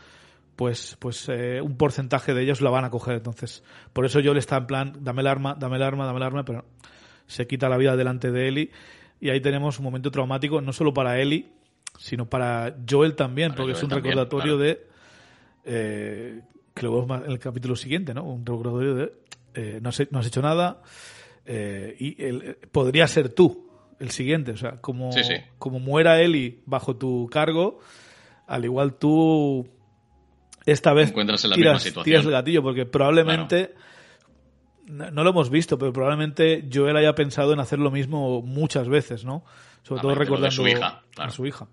pues, pues eh, un porcentaje de ellos la van a coger. Entonces, por eso yo le está en plan, dame el arma, dame el arma, dame el arma, pero se quita la vida delante de Eli. Y ahí tenemos un momento traumático, no solo para Eli, sino para Joel también, porque es un recordatorio de. Eh, que lo vemos en el capítulo siguiente, ¿no? Un recordatorio de. Eh, no, has, no, has, hecho nada y podría ser tú, el siguiente. O sea, como, como muera Eli bajo tu cargo, al igual tú esta vez encuentras en la tiras, misma situación. tiras el gatillo, porque probablemente, no, lo hemos visto, pero probablemente Joel haya pensado en hacer lo mismo muchas veces, ¿no? Sobre todo recordando su hija, a su hija.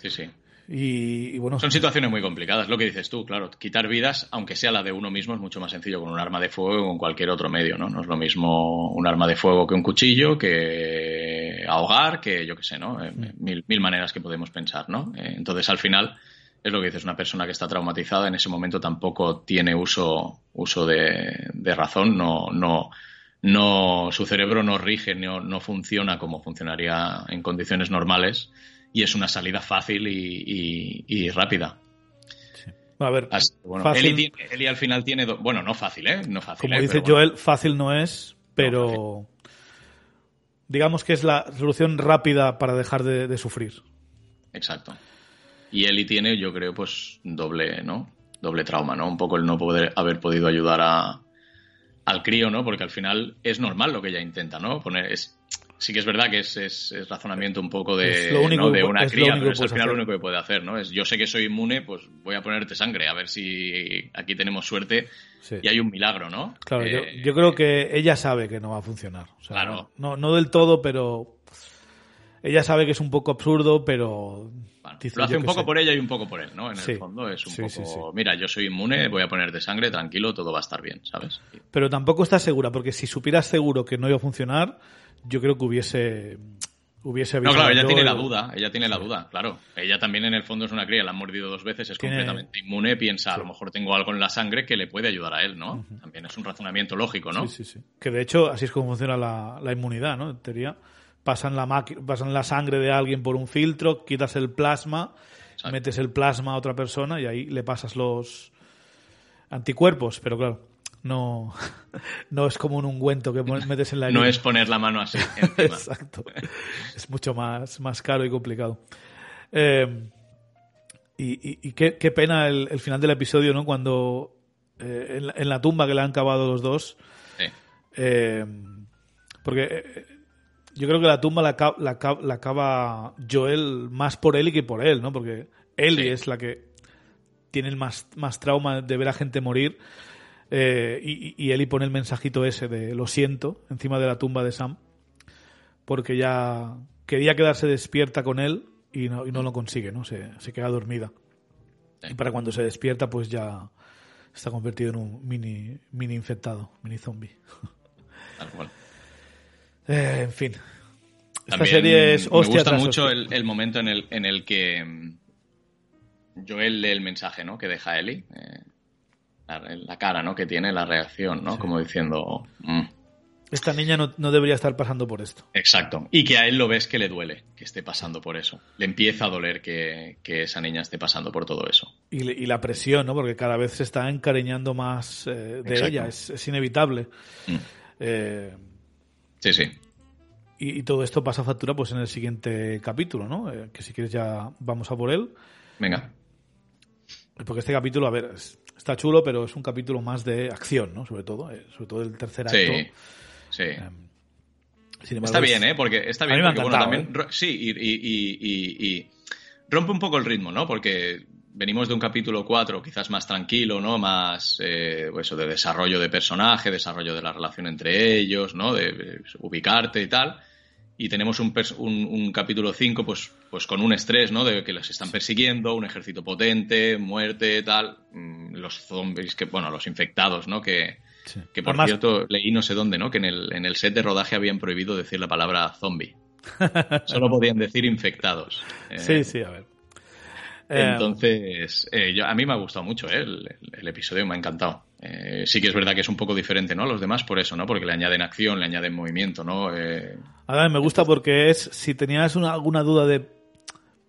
Sí, sí. Y, bueno. Son situaciones muy complicadas, lo que dices tú, claro. Quitar vidas, aunque sea la de uno mismo, es mucho más sencillo con un arma de fuego o con cualquier otro medio, ¿no? No es lo mismo un arma de fuego que un cuchillo, que ahogar, que yo qué sé, ¿no? Eh, mil, mil, maneras que podemos pensar, ¿no? Eh, entonces, al final, es lo que dices, una persona que está traumatizada en ese momento tampoco tiene uso, uso de, de razón, no, no, no, su cerebro no rige, no, no funciona como funcionaría en condiciones normales y es una salida fácil y, rápida. A ver, fácil... Eli, al final tiene. Bueno, no fácil, ¿eh? No fácil. Como ¿eh? dice Joel, fácil no es, pero. digamos que es la solución rápida para dejar de, sufrir. Exacto. Y Eli tiene, yo creo, pues doble, ¿no? Doble trauma, ¿no? Un poco el no poder haber podido ayudar a, al crío, ¿no? Porque al final es normal lo que ella intenta, ¿no? Poner, es, sí que es verdad que es, es, razonamiento un poco de, de una cría, pero es al final lo único que puede hacer, ¿no? Es yo sé que soy inmune, pues voy a ponerte sangre, a ver si aquí tenemos suerte y hay un milagro, ¿no? Claro, yo, eh, creo que ella sabe que no va a funcionar. claro. No, no del todo, pero ella sabe que es un poco absurdo, pero... lo hace un poco por ella y un poco por él, ¿no? En el fondo es un poco, mira, yo soy inmune, voy a ponerte sangre, tranquilo, todo va a estar bien, ¿sabes? Pero tampoco está segura, porque si supieras seguro que no iba a funcionar, yo creo que hubiese hubiese No, claro, ella tiene la duda, ella tiene la duda, claro. Ella también en el fondo es una cría, la han mordido dos veces, es completamente inmune, piensa, a lo mejor tengo algo en la sangre que le puede ayudar a él, ¿no? También es un razonamiento lógico, ¿no? Sí, sí, sí. Que de hecho así es como funciona la, la inmunidad, ¿no? En teoría, pasan la, pasan la sangre de alguien por un filtro, quitas el plasma, metes el plasma a otra persona y ahí le pasas los anticuerpos, pero claro, no, no es como un ungüento que metes en la No es poner la mano así. [laughs] Exacto. es mucho más, más caro y complicado. Eh, y, qué, pena el, final del episodio, ¿no? Cuando eh, en, la, tumba que le han cavado los dos. Eh, porque yo creo que la tumba la, la, la, cava Joel más por él y que por él, ¿no? Porque Ellie es la que tiene el más, más trauma de ver a gente morir. Eh, y, y, Eli pone el mensajito ese de lo siento encima de la tumba de Sam, porque ya quería quedarse despierta con él y no, y no lo consigue, ¿no? Se, se queda dormida. Y para cuando se despierta, pues ya está convertido en un mini, mini infectado, mini zombie. [laughs] Eh, en fin. Esta serie es hostia. Me gusta mucho el, el, momento en el, en el que mm, Joel lee el mensaje ¿no? que deja Eli. Eh, la, cara, ¿no? Que tiene la reacción, ¿no? Como diciendo. Mm". Esta niña no, debería estar pasando por esto. Exacto. Y que a él lo ves que le duele que esté pasando por eso. Le empieza a doler que, esa niña esté pasando por todo eso. Y, la presión, ¿no? Porque cada vez se está encariñando más eh, de ella. Es, inevitable. Mm. Eh, sí, sí. Y, todo esto pasa factura pues en el siguiente capítulo, ¿no? Eh, que si quieres ya vamos a por él. Venga. Porque este capítulo, a ver, está chulo, pero es un capítulo más de acción, ¿no? Sobre todo, eh, sobre todo el tercer acto. Sí. Eh, sin embargo, Está es- bien, ¿eh? Porque está A bien mí me ha porque, bueno, también... ro- Sí, y, y- y- y- y rompe un poco el ritmo, ¿no? Porque venimos de un capítulo 4 quizás más tranquilo, ¿no? Más, eh, pues eso, de desarrollo de personaje, desarrollo de la relación entre ellos, ¿no? De, de ubicarte y tal. Y tenemos un, un, un capítulo 5, pues, pues con un estrés, ¿no? De que los están persiguiendo, un ejército potente, muerte, tal. mm, Los zombies, que, bueno, los infectados, ¿no? Que, Sí. que por Además, cierto, leí no sé dónde, ¿no? Que en el, en el set de rodaje habían prohibido decir la palabra zombie. [laughs] Solo podían decir infectados. Eh, Sí, sí, a ver. Entonces, eh, yo, a mí me ha gustado mucho ¿eh? el, el episodio, me ha encantado. Eh, sí que es verdad que es un poco diferente, ¿no? A los demás por eso, ¿no? Porque le añaden acción, le añaden movimiento, ¿no? Eh, A mí me gusta porque es, si tenías una- alguna duda de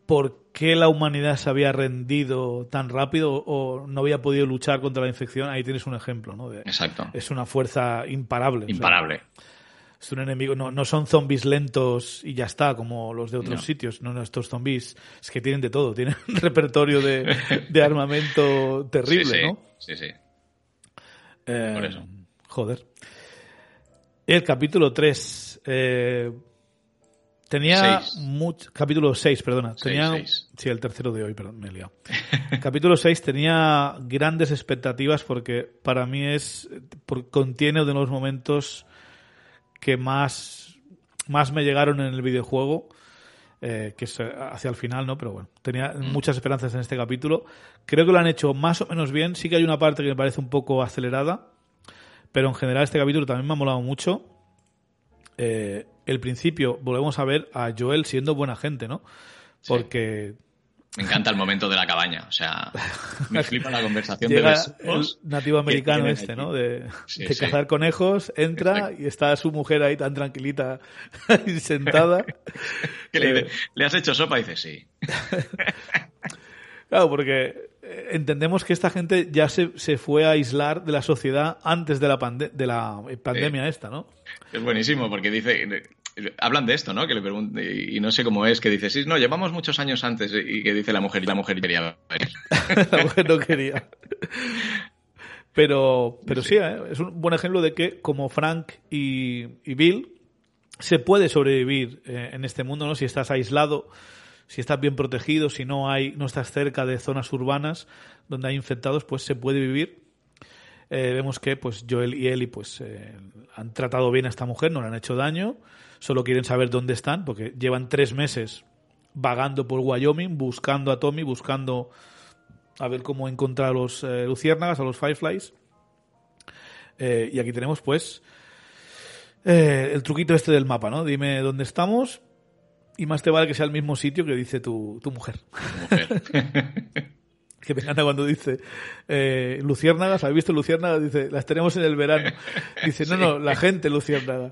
por qué la humanidad se había rendido tan rápido o no había podido luchar contra la infección, ahí tienes un ejemplo, ¿no? De- exacto. es una fuerza imparable. o sea, Imparable. es un enemigo, no, no son zombies lentos y ya está, como los de otros No. sitios. No, no, estos zombies es que tienen de todo, tienen [laughs] un repertorio de, de armamento terrible, sí, sí, ¿no? Sí, sí. Eh, Por eso. Joder. El capítulo 3. tenía Seis. much- capítulo 6, perdona. Seis, Tenía, seis. Sí, el tercero de hoy, perdón, me he liado. [laughs] capítulo 6 tenía grandes expectativas porque para mí es. por- contiene uno de los momentos que más, más me llegaron en el videojuego. Eh, que es eh, hacia el final, ¿no? Pero bueno, tenía muchas esperanzas en este capítulo. Creo que lo han hecho más o menos bien. Sí que hay una parte que me parece un poco acelerada, pero en general este capítulo también me ha molado mucho. Eh, el principio, volvemos a ver a Joel siendo buena gente, ¿no? Porque Me encanta el momento de la cabaña. O sea, me [laughs] flipa la conversación de llega los el nativo americano este, aquí. ¿no? De, Sí, de sí. cazar conejos, entra Exacto. y está su mujer ahí tan tranquilita [laughs] ahí sentada. [laughs] le, Eh, dice, ¿le has hecho sopa? Y dice, sí. Claro, porque eh, entendemos que esta gente ya se, se fue a aislar de la sociedad antes de la, pande- de la pandemia esta, ¿no? Es buenísimo porque dice, hablan de esto, ¿no? Que le preguntan, y no sé cómo es, que dice, sí, no, llevamos muchos años antes y que dice la mujer y la mujer quería [laughs] la mujer no quería. Pero, pero sí, ¿eh? es un buen ejemplo de que como Frank y, y Bill se puede sobrevivir eh, en este mundo, ¿no? Si estás aislado, si estás bien protegido, si no hay, no estás cerca de zonas urbanas donde hay infectados, pues se puede vivir. Eh, vemos que pues Joel y Ellie pues eh, han tratado bien a esta mujer, no le han hecho daño, solo quieren saber dónde están, porque llevan tres meses vagando por Wyoming, buscando a Tommy, buscando a ver cómo encontrar a los eh, luciérnagas, a los fireflies. Eh, y aquí tenemos, pues, eh, el truquito este del mapa, ¿no? Dime dónde estamos y más te vale que sea el mismo sitio que dice tu, tu mujer. Mujer. [laughs] Que me encanta cuando dice eh, luciérnagas, ¿has visto luciérnagas? Dice, las tenemos en el verano. Dice, no, no, la gente luciérnaga.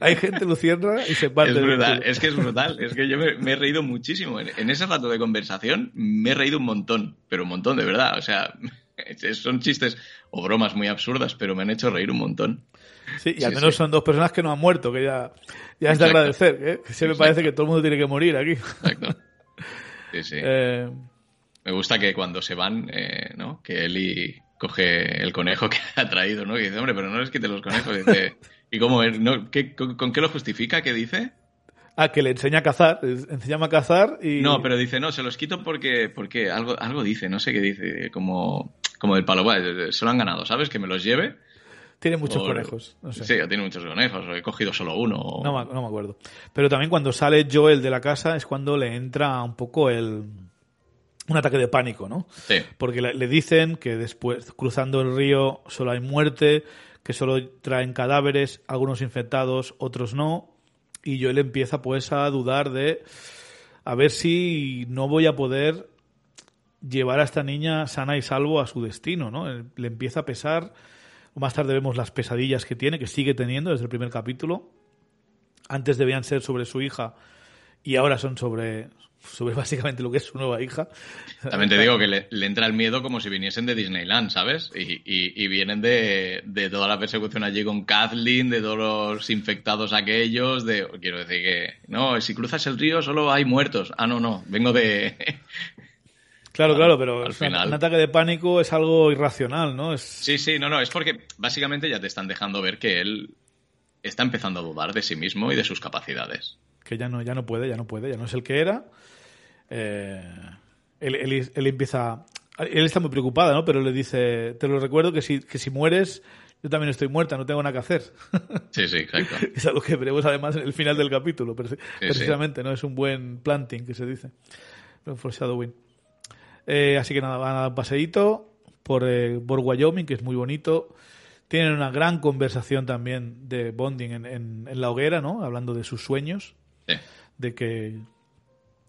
Hay gente luciérnaga y se parte. Es brutal, es que es brutal. Es que yo me, me he reído muchísimo. En, en ese rato de conversación me he reído un montón, pero un montón, de verdad. O sea, [laughs] son chistes o bromas muy absurdas, pero me han hecho reír un montón. Sí, y al Sí, menos sí. son dos personas que no han muerto, que ya, ya es de agradecer. ¿eh? Que siempre Exacto. parece que todo el mundo tiene que morir aquí. Exacto. Sí, sí. [laughs] Eh, Me gusta que cuando se van, eh, ¿no? Que Eli coge el conejo que ha traído, ¿no? Que dice, hombre, pero no les quite los conejos. Dice, ¿y cómo es? ¿No? ¿Qué- con, con qué lo justifica? ¿Qué dice? ah, que le enseña a cazar, enseña a cazar y... No, pero dice, no, se los quito porque, porque algo, algo dice, no sé qué dice, como, como del palo, "Bueno, se lo han ganado, ¿sabes? Que me los lleve. Tiene muchos O- conejos, no sé. Sí, tiene muchos conejos, he cogido solo uno. o- No, me- no me acuerdo. Pero también cuando sale Joel de la casa es cuando le entra un poco el... un ataque de pánico, ¿no? Sí, Porque le, dicen que después, cruzando el río, solo hay muerte, que solo traen cadáveres, algunos infectados, otros no. Y Joel empieza pues a dudar de a ver si no voy a poder llevar a esta niña sana y salvo a su destino, ¿no? Le empieza a pesar. Más tarde vemos las pesadillas que tiene, que sigue teniendo desde el primer capítulo. Antes debían ser sobre su hija y ahora son sobre, sobre básicamente lo que es su nueva hija. también te [laughs] digo que le, le entra el miedo como si viniesen de Disneyland, ¿sabes? Y, y- y vienen de, de toda la persecución allí con Kathleen, de todos los infectados aquellos, de... Quiero decir que, no, si cruzas el río solo hay muertos. Ah, no, no, vengo de... [laughs] Claro, claro, pero al final- un ataque de pánico es algo irracional, ¿no? Es, Sí, sí, no, no, es porque básicamente ya te están dejando ver que él está empezando a dudar de sí mismo y de sus capacidades. Que ya no, ya no puede, ya no puede, ya no es el que era. Eh, él, él- él empieza. Él está muy preocupada, ¿no? Pero le dice: Te lo recuerdo que si, que si mueres, yo también estoy muerta, no tengo nada que hacer. [laughs] Sí, sí, exacto. [laughs] es algo que veremos además en el final del capítulo, sí. precisamente, ¿no? Es un buen planting que se dice. Un foreshadowing. Eh, así que nada, van a dar un paseíto por, eh, por Wyoming, que es muy bonito. Tienen una gran conversación también de bonding en, en- en la hoguera, ¿no? Hablando de sus sueños, Sí. de que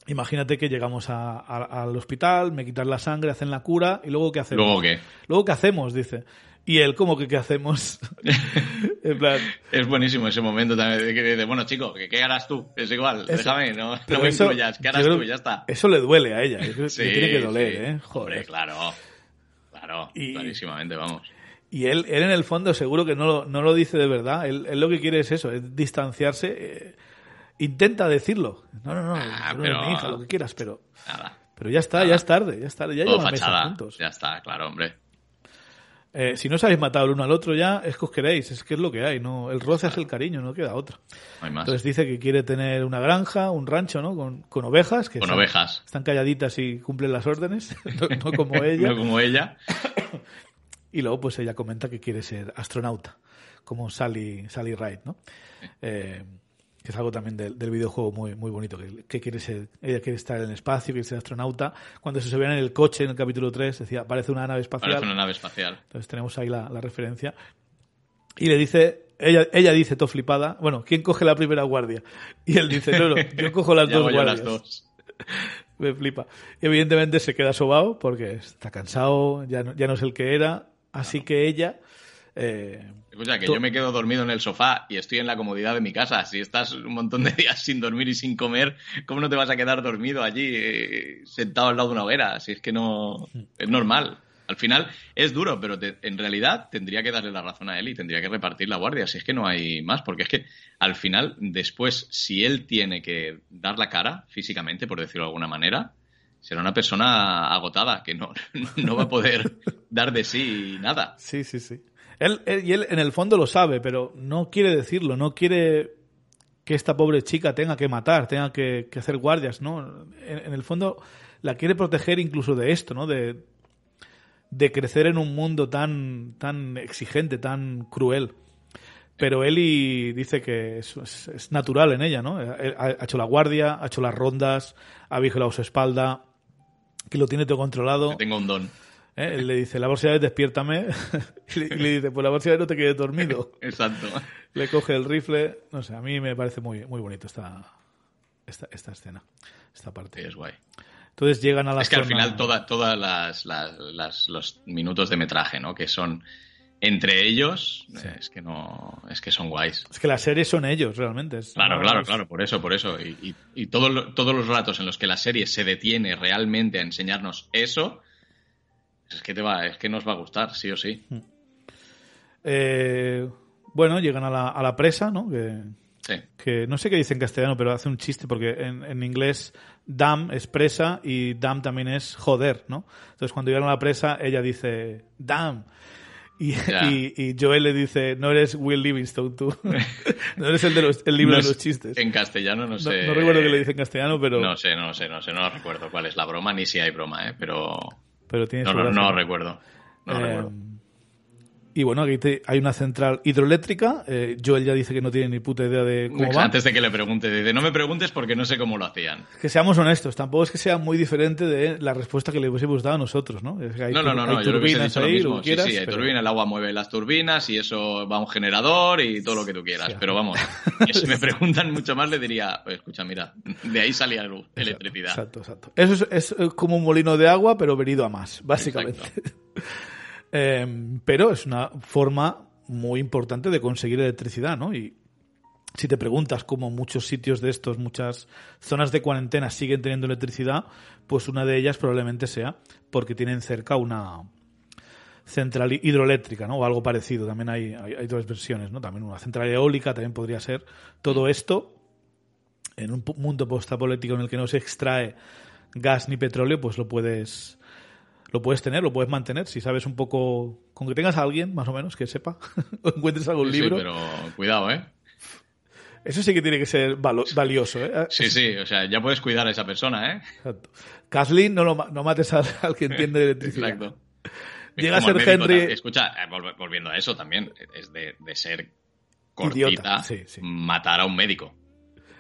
imagínate que llegamos a- a- al hospital, me quitan la sangre, hacen la cura y luego qué hacemos. Luego qué. Luego qué hacemos, dice. Y él, ¿cómo que qué hacemos? [laughs] en plan, Es buenísimo ese momento también de que dice, bueno, chico, ¿qué, qué harás tú? Es igual, Eso. déjame, no, no me eso- incluyas, ¿qué harás creo tú? Ya está. Eso le duele a ella. creo Sí, le tiene que doler, sí. ¿eh? Hombre, Joder. claro. Claro, Y- clarísimamente, vamos. Y él, él en el fondo seguro que no lo, no lo dice de verdad. Él, él lo que quiere es eso, es distanciarse. eh, intenta decirlo. No, no, no, Ah, no pero- mi hija, lo que quieras, pero, Nada. pero ya está, ya es tarde, ya es tarde, ya llevan meses juntos. Ya está, claro, hombre. Eh, si no os habéis matado el uno al otro ya, es que os queréis, es que es lo que hay, no el roce es el cariño, no queda otra. No hay más. Entonces dice que quiere tener una granja, un rancho, ¿no? Con, con ovejas, que Con están, ovejas. están calladitas y cumplen las órdenes, [laughs] no, no como [laughs] ella. No como ella. Y luego, pues ella comenta que quiere ser astronauta, como Sally, Sally Ride, ¿no? Eh, que es algo también del, del videojuego muy, muy bonito, que, que quiere ser, ella quiere estar en el espacio, quiere ser astronauta. Cuando se subían en el coche en el capítulo 3, decía, parece una nave espacial. Parece una nave espacial. Entonces tenemos ahí la, la referencia. Y le dice, ella, ella dice, todo flipada, bueno, ¿quién coge la primera guardia? Y él dice, no, no, yo cojo las [laughs] Ya dos guardias. las dos. [laughs] Me flipa. Y evidentemente se queda sobao porque está cansado, ya no, ya no es el que era. Así que ella. Eh, Escucha, que Tú- yo me quedo dormido en el sofá y estoy en la comodidad de mi casa. Si estás un montón de días sin dormir y sin comer, ¿cómo no te vas a quedar dormido allí eh, sentado al lado de una hoguera? Si es que no es normal. Al final es duro, pero te- en realidad tendría que darle la razón a él y tendría que repartir la guardia. Si es que no hay más, porque es que al final, después, si él tiene que dar la cara físicamente, por decirlo de alguna manera, será una persona agotada que no, [laughs] no va a poder dar de sí nada. sí, sí, sí. Él, él- y él en el fondo lo sabe, pero no quiere decirlo, no quiere que esta pobre chica tenga que matar, tenga que, hacer guardias, ¿no? En, el fondo la quiere proteger incluso de esto, ¿no? De, crecer en un mundo tan, tan exigente, tan cruel. Pero Eli dice que es, natural en ella, ¿no? Ha, ha hecho la guardia, ha hecho las rondas, ha vigilado su espalda, que lo tiene todo controlado. Que un don. ¿Eh? Él le dice, la bolsa de despiértame. [laughs] y le- dice, pues la bolsa de no te quedes dormido. [laughs] Exacto. Le coge el rifle. No sé, a mí me parece muy, muy bonito esta, esta, esta escena, esta Sí, parte. es guay. Entonces llegan a la Es que al final toda, todas las, las- las- los minutos de metraje, ¿no? Que son entre ellos, eh, es que no, es que son guays. Es que las series son ellos, realmente. Es- Claro, claro, claro, por eso, por eso. Y, y- y todo todos los ratos en los que la serie se detiene realmente a enseñarnos eso, es que te va, es que nos va a gustar, sí o sí. Eh, bueno, llegan a la, a la presa, ¿no? Que, Sí. que no sé qué dice en castellano, pero hace un chiste porque en, en inglés dam es presa y dam también es joder, ¿no? Entonces cuando llegan a la presa ella dice dam y, y, y Joel le dice no eres Will Livingstone tú, [laughs] no eres el de los, el libro No de los chistes. En castellano no No, sé. no recuerdo que le dice en castellano, pero, No sé, no sé, no sé, no recuerdo cuál es la broma, ni si hay broma, ¿eh? Pero pero tiene no, su no, gracia. no recuerdo. No Eh, recuerdo. Y bueno, aquí te- hay una central hidroeléctrica. eh, Joel ya dice que no tiene ni puta idea de cómo va. Antes de que le pregunte, dice, no me preguntes porque no sé cómo lo hacían. Que seamos honestos, tampoco es que sea muy diferente de la respuesta que le hubiésemos dado a nosotros, ¿no? Es que hay No, no, no, hay no, yo le hubiese dicho lo ahí, mismo. que Sí, quieras, sí, hay pero- turbina, el agua mueve las turbinas y eso va a un generador y todo lo que tú quieras. Sí. Pero vamos, [laughs] si me preguntan mucho más le diría, "Oye, escucha, mira, de ahí salía luz, electricidad. Exacto, exacto. Eso es, es, como un molino de agua, pero venido a más, básicamente. [laughs] Eh, pero es una forma muy importante de conseguir electricidad, ¿no? Y si te preguntas cómo muchos sitios de estos, muchas zonas de cuarentena siguen teniendo electricidad, pues una de ellas probablemente sea porque tienen cerca una central hidroeléctrica, ¿no? O algo parecido. También hay, hay, hay dos versiones, ¿no? También una central eólica también podría ser. Todo esto en un mundo postapolítico en el que no se extrae gas ni petróleo, pues lo puedes lo puedes tener, lo puedes mantener. Si sabes un poco, con que tengas a alguien, más o menos, que sepa, [laughs] o encuentres algún Sí, sí, libro, pero cuidado, ¿eh? Eso sí que tiene que ser valioso, ¿eh? Sí, sí, o sea, ya puedes cuidar a esa persona, ¿eh? Exacto. Kathleen, no, lo, no mates [laughs] al, que entiende de electricidad. Exacto. Llega a ser Henry... Escucha, eh, volviendo a eso también, es de, ser cortita matar a un médico.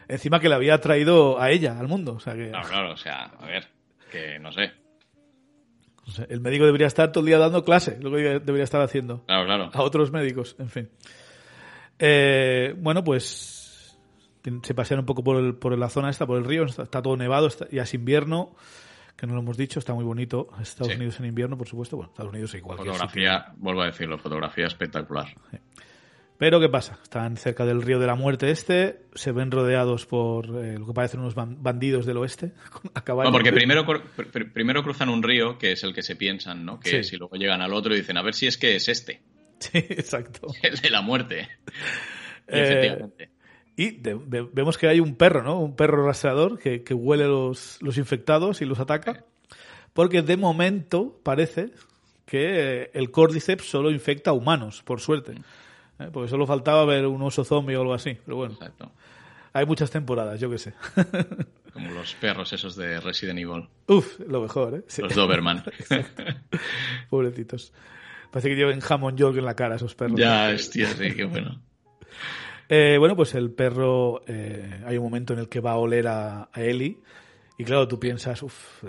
Encima que le había traído a ella, al mundo. O sea que... Claro, claro, o sea, a ver, que no sé. El médico debería estar todo el día dando clase, lo que debería estar haciendo. Claro, claro. A otros médicos, en fin. Eh, bueno, pues se pasean un poco por, por la zona esta, por el río, está, todo nevado, ya es invierno que no lo hemos dicho, está muy bonito. Estados Unidos en invierno, por supuesto. Bueno, Estados Unidos igual. Fotografía, vuelvo a decirlo, fotografía espectacular. Pero ¿qué pasa? Están cerca del río de la muerte este, se ven rodeados por eh, lo que parecen unos bandidos del oeste. [laughs] no, porque primero, primero cruzan un río, que es el que se piensan, ¿no? Que si luego llegan al otro y dicen, a ver si es que es este. [laughs] Sí, exacto. [laughs] El de la muerte. Eh, efectivamente. Y vemos que hay un perro, ¿no? Un perro rastreador que, huele los, los infectados y los ataca. Porque de momento parece que el Cordyceps solo infecta a humanos, por suerte. ¿Eh? Porque solo faltaba ver un oso zombie o algo así. Pero bueno. Exacto. Hay muchas temporadas, yo qué sé. [laughs] Como los perros esos de Resident Evil. Uf, lo mejor, ¿eh? Los Doberman. [laughs] Pobrecitos. Parece que lleven jamón york en la cara esos perros. Ya, hostia, sí, qué bueno. Eh, bueno, pues el perro, eh, hay un momento en el que va a oler a, a Eli. Y claro, tú piensas, uff,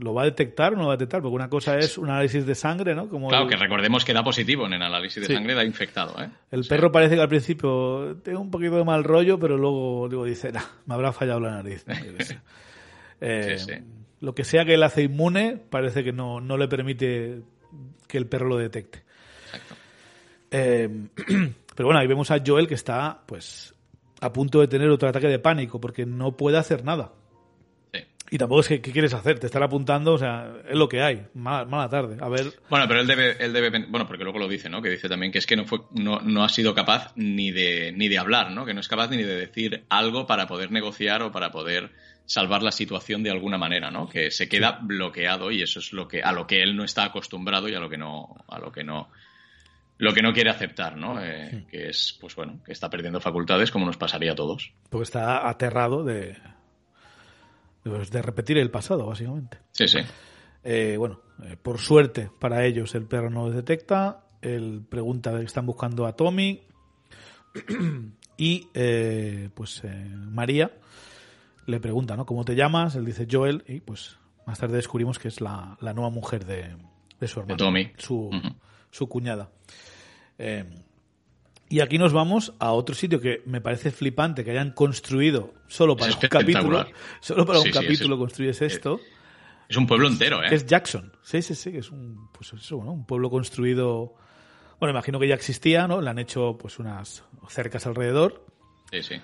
¿lo va a detectar o no lo va a detectar? Porque una cosa es un análisis de sangre, ¿no? Como claro, que recordemos que da positivo en el análisis de sangre, da infectado, ¿eh? El perro parece que al principio tiene un poquito de mal rollo, pero luego digo, dice, nah, me habrá fallado la nariz. [laughs] Eh, lo que sea que él hace inmune, parece que no, no le permite que el perro lo detecte. Exacto. [clears throat] Pero bueno, ahí vemos a Joel que está, pues, a punto de tener otro ataque de pánico porque no puede hacer nada. Y tampoco es que, ¿qué quieres hacer? Te están apuntando, o sea, es lo que hay. Mala, tarde. A ver. Bueno, pero él debe, él debe, bueno, porque luego lo dice, ¿no? Que dice también que es que no fue, no, no ha sido capaz ni de, ni de hablar, ¿no? Que no es capaz ni de decir algo para poder negociar o para poder salvar la situación de alguna manera, ¿no? Que se queda bloqueado y eso es lo que, a lo que él no está acostumbrado y a lo que no, a lo que no, lo que no quiere aceptar, ¿no? Eh, que es, pues bueno, que está perdiendo facultades como nos pasaría a todos. Porque está aterrado de, pues, de repetir el pasado, básicamente. Sí, sí. Eh, bueno, eh, por suerte para ellos el perro no los detecta. Él pregunta que están buscando a Tommy. [clears throat] y pues María le pregunta, ¿no? ¿Cómo te llamas? Él dice Joel. Y pues más tarde descubrimos que es la, nueva mujer de, su hermano. De Tommy. Su, su cuñada. Y aquí nos vamos a otro sitio que me parece flipante que hayan construido solo para un capítulo. Solo para un capítulo construyes esto. Es un pueblo entero, ¿eh? Es Jackson. Sí, sí, sí, es un, pues eso, ¿no? un pueblo construido. Bueno, imagino que ya existía, ¿no? Le han hecho pues unas cercas alrededor. Sí, sí.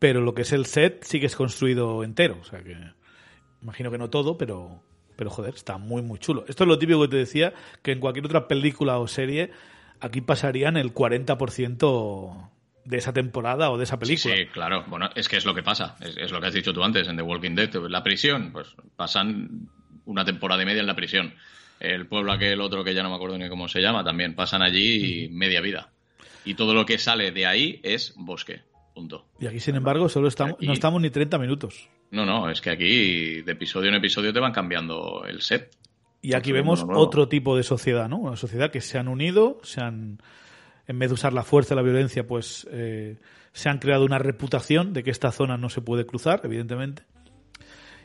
Pero lo que es el set sí que es construido entero. O sea que. Imagino que no todo, pero. Pero joder, está muy, muy chulo. Esto es lo típico que te decía, que en cualquier otra película o serie aquí pasarían el 40% de esa temporada o de esa película. Sí, claro. Bueno, es que es lo que pasa. Es, lo que has dicho tú antes en The Walking Dead. La prisión, pues pasan una temporada y media en la prisión. El pueblo aquel otro que ya no me acuerdo ni cómo se llama, también pasan allí media vida. Y todo lo que sale de ahí es bosque. Punto. Y aquí, sin embargo, solo estamos, no estamos ni 30 minutos. No, no, es que aquí de episodio en episodio te van cambiando el set. Y aquí vemos otro tipo de sociedad, ¿no? Una sociedad que se han unido, se han, en vez de usar la fuerza y la violencia, pues eh, se han creado una reputación de que esta zona no se puede cruzar, evidentemente.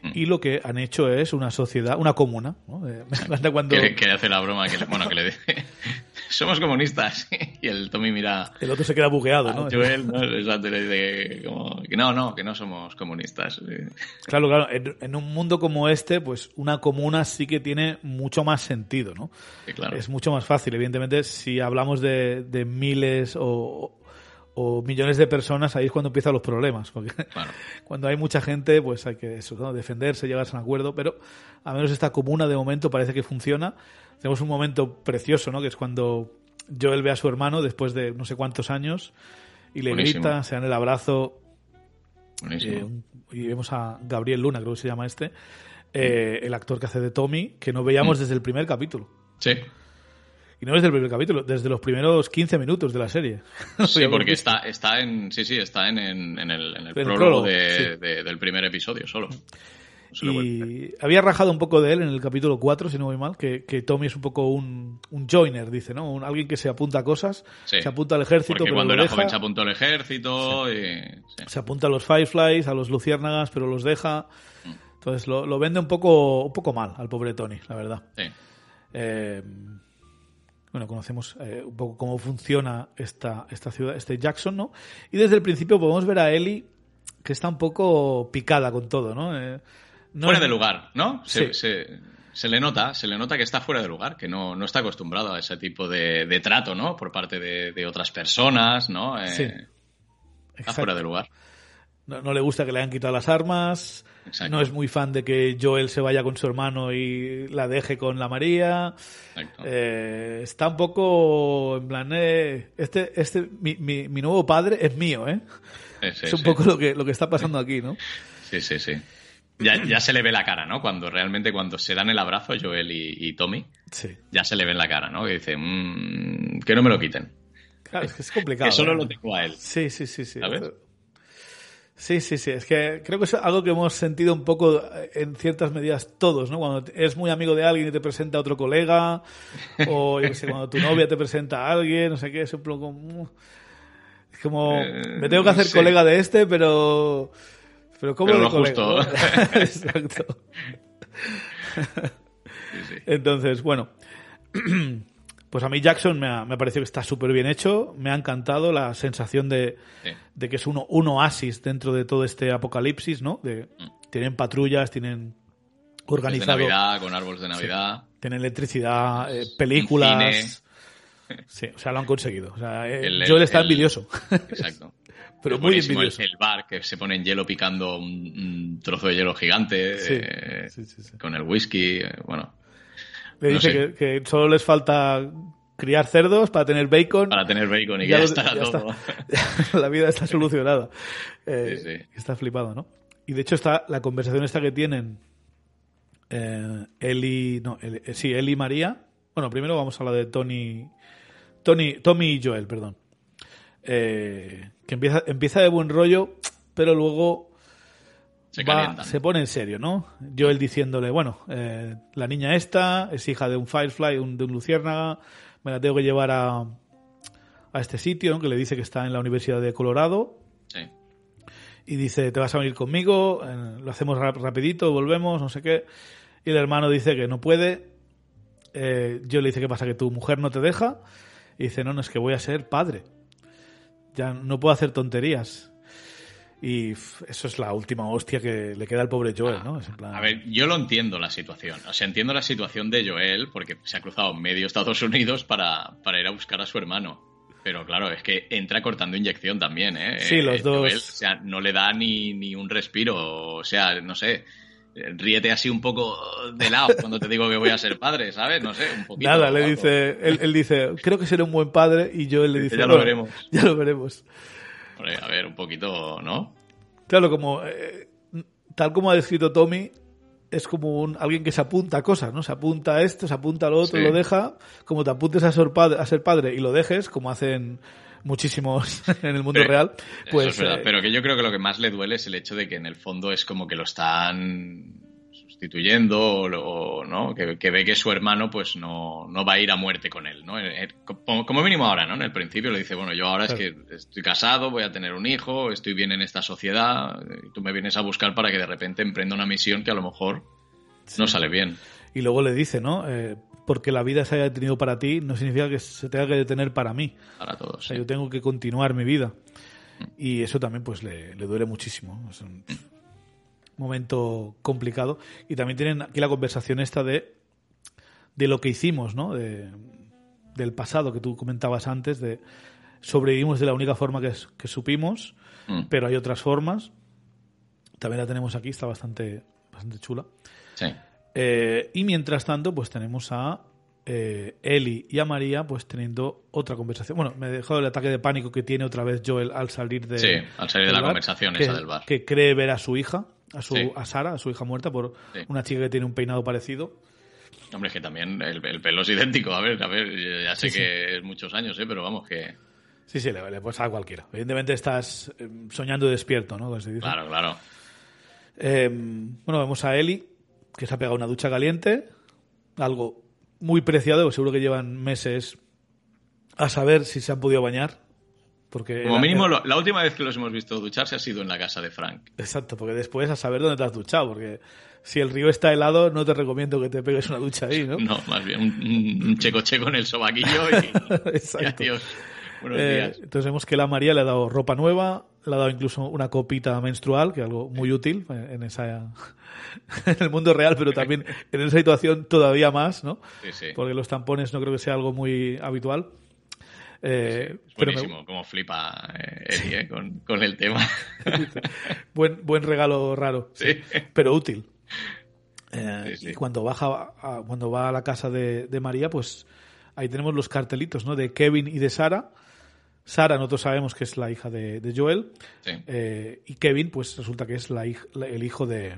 Mm. Y lo que han hecho es una sociedad, una comuna. ¿no? Eh, [laughs] cuando... Que, hace la broma, que bueno, que le dice, [laughs] somos comunistas. [laughs] y el Tommy mira... El otro se queda bugueado, ¿no? Joel, ¿no? Exacto, le dice que no, no, que no somos comunistas. Claro, claro, en, un mundo como este, pues una comuna sí que tiene mucho más sentido, ¿no? claro. Es mucho más fácil, evidentemente, si hablamos de, de miles o, o millones de personas, ahí es cuando empiezan los problemas. Porque [laughs] cuando hay mucha gente, pues hay que eso, defenderse, llegarse a un acuerdo, pero a menos esta comuna de momento parece que funciona. Tenemos un momento precioso, ¿no? Que es cuando Joel ve a su hermano después de no sé cuántos años y le grita, se dan el abrazo. Eh, y vemos a Gabriel Luna, creo que se llama este, eh, el actor que hace de Tommy, que no veíamos mm. desde el primer capítulo. Sí. Y no desde el primer capítulo, desde los primeros 15 minutos de la serie. [laughs] Sí, porque está, está en, sí, sí, está en, en, en el, en el prólogo, de, de, del primer episodio solo. Y había rajado un poco de él en el capítulo 4, si no voy mal, que, que Tommy es un poco un, un joiner, dice, ¿no? Un, alguien que se apunta a cosas, se apunta al ejército. Porque pero cuando lo era deja, joven se apuntó al ejército y. sí. se apunta a los Fireflies, a los Luciérnagas, pero los deja. Entonces lo, lo vende un poco, un poco mal al pobre Tony, la verdad. Sí. Eh, bueno, conocemos eh, un poco cómo funciona esta, esta ciudad, este Jackson, ¿no? Y desde el principio podemos ver a Ellie que está un poco picada con todo, ¿no? Eh, no fuera es- de lugar, ¿no? Se, Sí. se- se le nota, se le nota que está fuera de lugar, que no, no está acostumbrado a ese tipo de, de trato, ¿no? Por parte de, de otras personas, ¿no? Eh, Sí. Está fuera de lugar. No, no le gusta que le hayan quitado las armas. Exacto. No es muy fan de que Joel se vaya con su hermano y la deje con la María. Eh, está un poco en plan, eh, este, este, mi, mi, mi nuevo padre es mío, ¿eh? Sí, sí, es un sí. poco lo que, lo que está pasando aquí, ¿no? Sí, sí, sí. Ya, ya se le ve la cara, ¿no? Cuando realmente cuando se dan el abrazo Joel y, y Tommy, Sí. ya se le ve en la cara, ¿no? Que dice, "Mm, que no me lo quiten. Claro, es que es complicado. Que solo ¿eh? lo tengo a él. Sí, sí, sí, sí. ¿Sabes? Sí, sí, sí. Es que creo que es algo que hemos sentido un poco eh, en ciertas medidas todos, ¿no? Cuando eres muy amigo de alguien y te presenta a otro colega, o yo sé, cuando tu novia te presenta a alguien, no sé qué, es un poco como... Es como, Eh, me tengo que hacer sí. colega de este, pero... Pero ¿cómo Pero lo justo. [laughs] [laughs] Exacto. Sí, sí. Entonces, bueno, [clears throat] pues a mí Jackson me ha, me ha parecido que está súper bien hecho, me ha encantado la sensación de, Sí. de que es uno, un oasis dentro de todo este apocalipsis, ¿no? De, tienen patrullas, tienen Mm. de organizado, Navidad, con árboles de Navidad. tienen electricidad, eh, películas. cine. Sí, o sea, lo han conseguido. O sea, eh, El- Joel está el- envidioso. Exacto. [laughs] Pero Es muy buenísimo el- envidioso. El, bar que se pone en hielo picando un, un trozo de hielo gigante Sí, eh, sí, sí, sí. con el whisky. bueno, Le no dice sé. que, que solo les falta criar cerdos para tener bacon. para tener bacon y Ya ya, está ya todo. está. [laughs] la vida está solucionada. Eh, Sí, sí. Está flipado, ¿no? Y de hecho está la conversación esta que tienen eh, Eli, no, Eli- eh, sí, Eli y María. Bueno, primero vamos a la de Tony, Tony, Tommy y Joel, perdón. Que empieza, empieza de buen rollo, pero luego Se va- calientan. se pone en serio, ¿no? Joel diciéndole, bueno, eh, la niña esta es hija de un Firefly, un- de un luciérnaga, me la tengo que llevar a, a este sitio, ¿no? que le dice que está en la Universidad de Colorado, Sí. y dice, te vas a venir conmigo, eh, lo hacemos rap- rapidito, volvemos, no sé qué. Y el hermano dice que no puede. Eh, yo le dice, ¿qué pasa? ¿Que tu mujer no te deja? Y dice, no, no, es que voy a ser padre. Ya no puedo hacer tonterías. Y eso es la última hostia que le queda al pobre Joel, ¿no? Es en plan- A ver, yo lo entiendo la situación. O sea, entiendo la situación de Joel porque se ha cruzado medio Estados [laughs] Unidos para, para ir a buscar a su hermano. Pero claro, es que entra cortando inyección también, ¿eh? Sí, los Eh, dos. Joel, o sea, no le da ni, ni un respiro. O sea, no sé. eh, Ríete así un poco de lado cuando te digo que voy a ser padre, ¿sabes? No sé, un poquito. Nada, le dice, él, él dice, creo que seré un buen padre. Y Joel le dice, Ya lo "Bueno, veremos". Ya lo veremos. Hombre, a ver, un poquito, ¿no? Claro, como eh, tal como ha descrito Tommy, es como un, alguien que se apunta a cosas, ¿no? Se apunta a esto, se apunta a lo otro, Sí. lo deja. Como te apuntes a ser, padre, a ser padre y lo dejes, como hacen muchísimos [laughs] en el mundo Sí, real, pues Eso es verdad, eh, pero que yo creo que lo que más le duele es el hecho de que en el fondo es como que lo están sustituyendo o, no que, que ve que su hermano pues no, no va a ir a muerte con él no Eh, eh, como, como mínimo ahora no en el principio le dice bueno yo ahora es que estoy casado voy a tener un hijo estoy bien en esta sociedad y tú me vienes a buscar para que de repente emprenda una misión que a lo mejor no sale bien y luego le dice, ¿no? Eh, porque la vida se haya detenido para ti no significa que se tenga que detener para mí. para todos O sea, sí. yo tengo que continuar mi vida. Y eso también pues le, le duele muchísimo. Momento complicado. Y también tienen aquí la conversación esta de, de lo que hicimos, ¿no? De, del pasado que tú comentabas antes, de sobrevivimos de la única forma que, que supimos, Mm, pero hay otras formas. También la tenemos aquí, está bastante, bastante chula. sí. Eh, y mientras tanto, pues tenemos a eh, Eli y a María, pues teniendo otra conversación. Bueno, me he dejado el ataque de pánico que tiene otra vez Joel al salir de. Sí, al salir de la bar, conversación que, esa del bar. Que cree ver a su hija, a, su, Sí. a Sara, a su hija muerta, por Sí. una chica que tiene un peinado parecido. Hombre, es que también el, pelo es idéntico. A ver, a ver, ya sé que es muchos años, ¿eh? pero vamos, que. Sí, sí, le, le a cualquiera. Evidentemente estás eh, soñando despierto, ¿no? Claro, claro. Em, bueno, vemos a Eli, que se ha pegado una ducha caliente. Algo muy preciado, seguro que llevan meses a saber si se han podido bañar. Porque Como mínimo, la última vez que los hemos visto ducharse ha sido en la casa de Frank. Exacto, porque después a saber dónde te has duchado, porque si el río está helado, no te recomiendo que te pegues una ducha ahí, ¿no? [laughs] No, más bien un, checo checo en el sobaquillo y, [laughs] Exacto. Buenos eh, días. Entonces vemos que la María le ha dado ropa nueva, le ha dado incluso una copita menstrual, que es algo muy útil en esa [laughs] en el mundo real, pero también en esa situación todavía más, ¿no? Sí, sí. Porque los tampones no creo que sea algo muy habitual. Eh, es buenísimo como flipa eh, eh, con, el tema. [laughs] buen, buen regalo raro, pero útil. y cuando baja cuando va a la casa de, María, pues ahí tenemos los cartelitos ¿no? de Kevin y de Sara. Sara, nosotros sabemos que es la hija de, Joel. y Kevin, pues resulta que es la, el hijo de,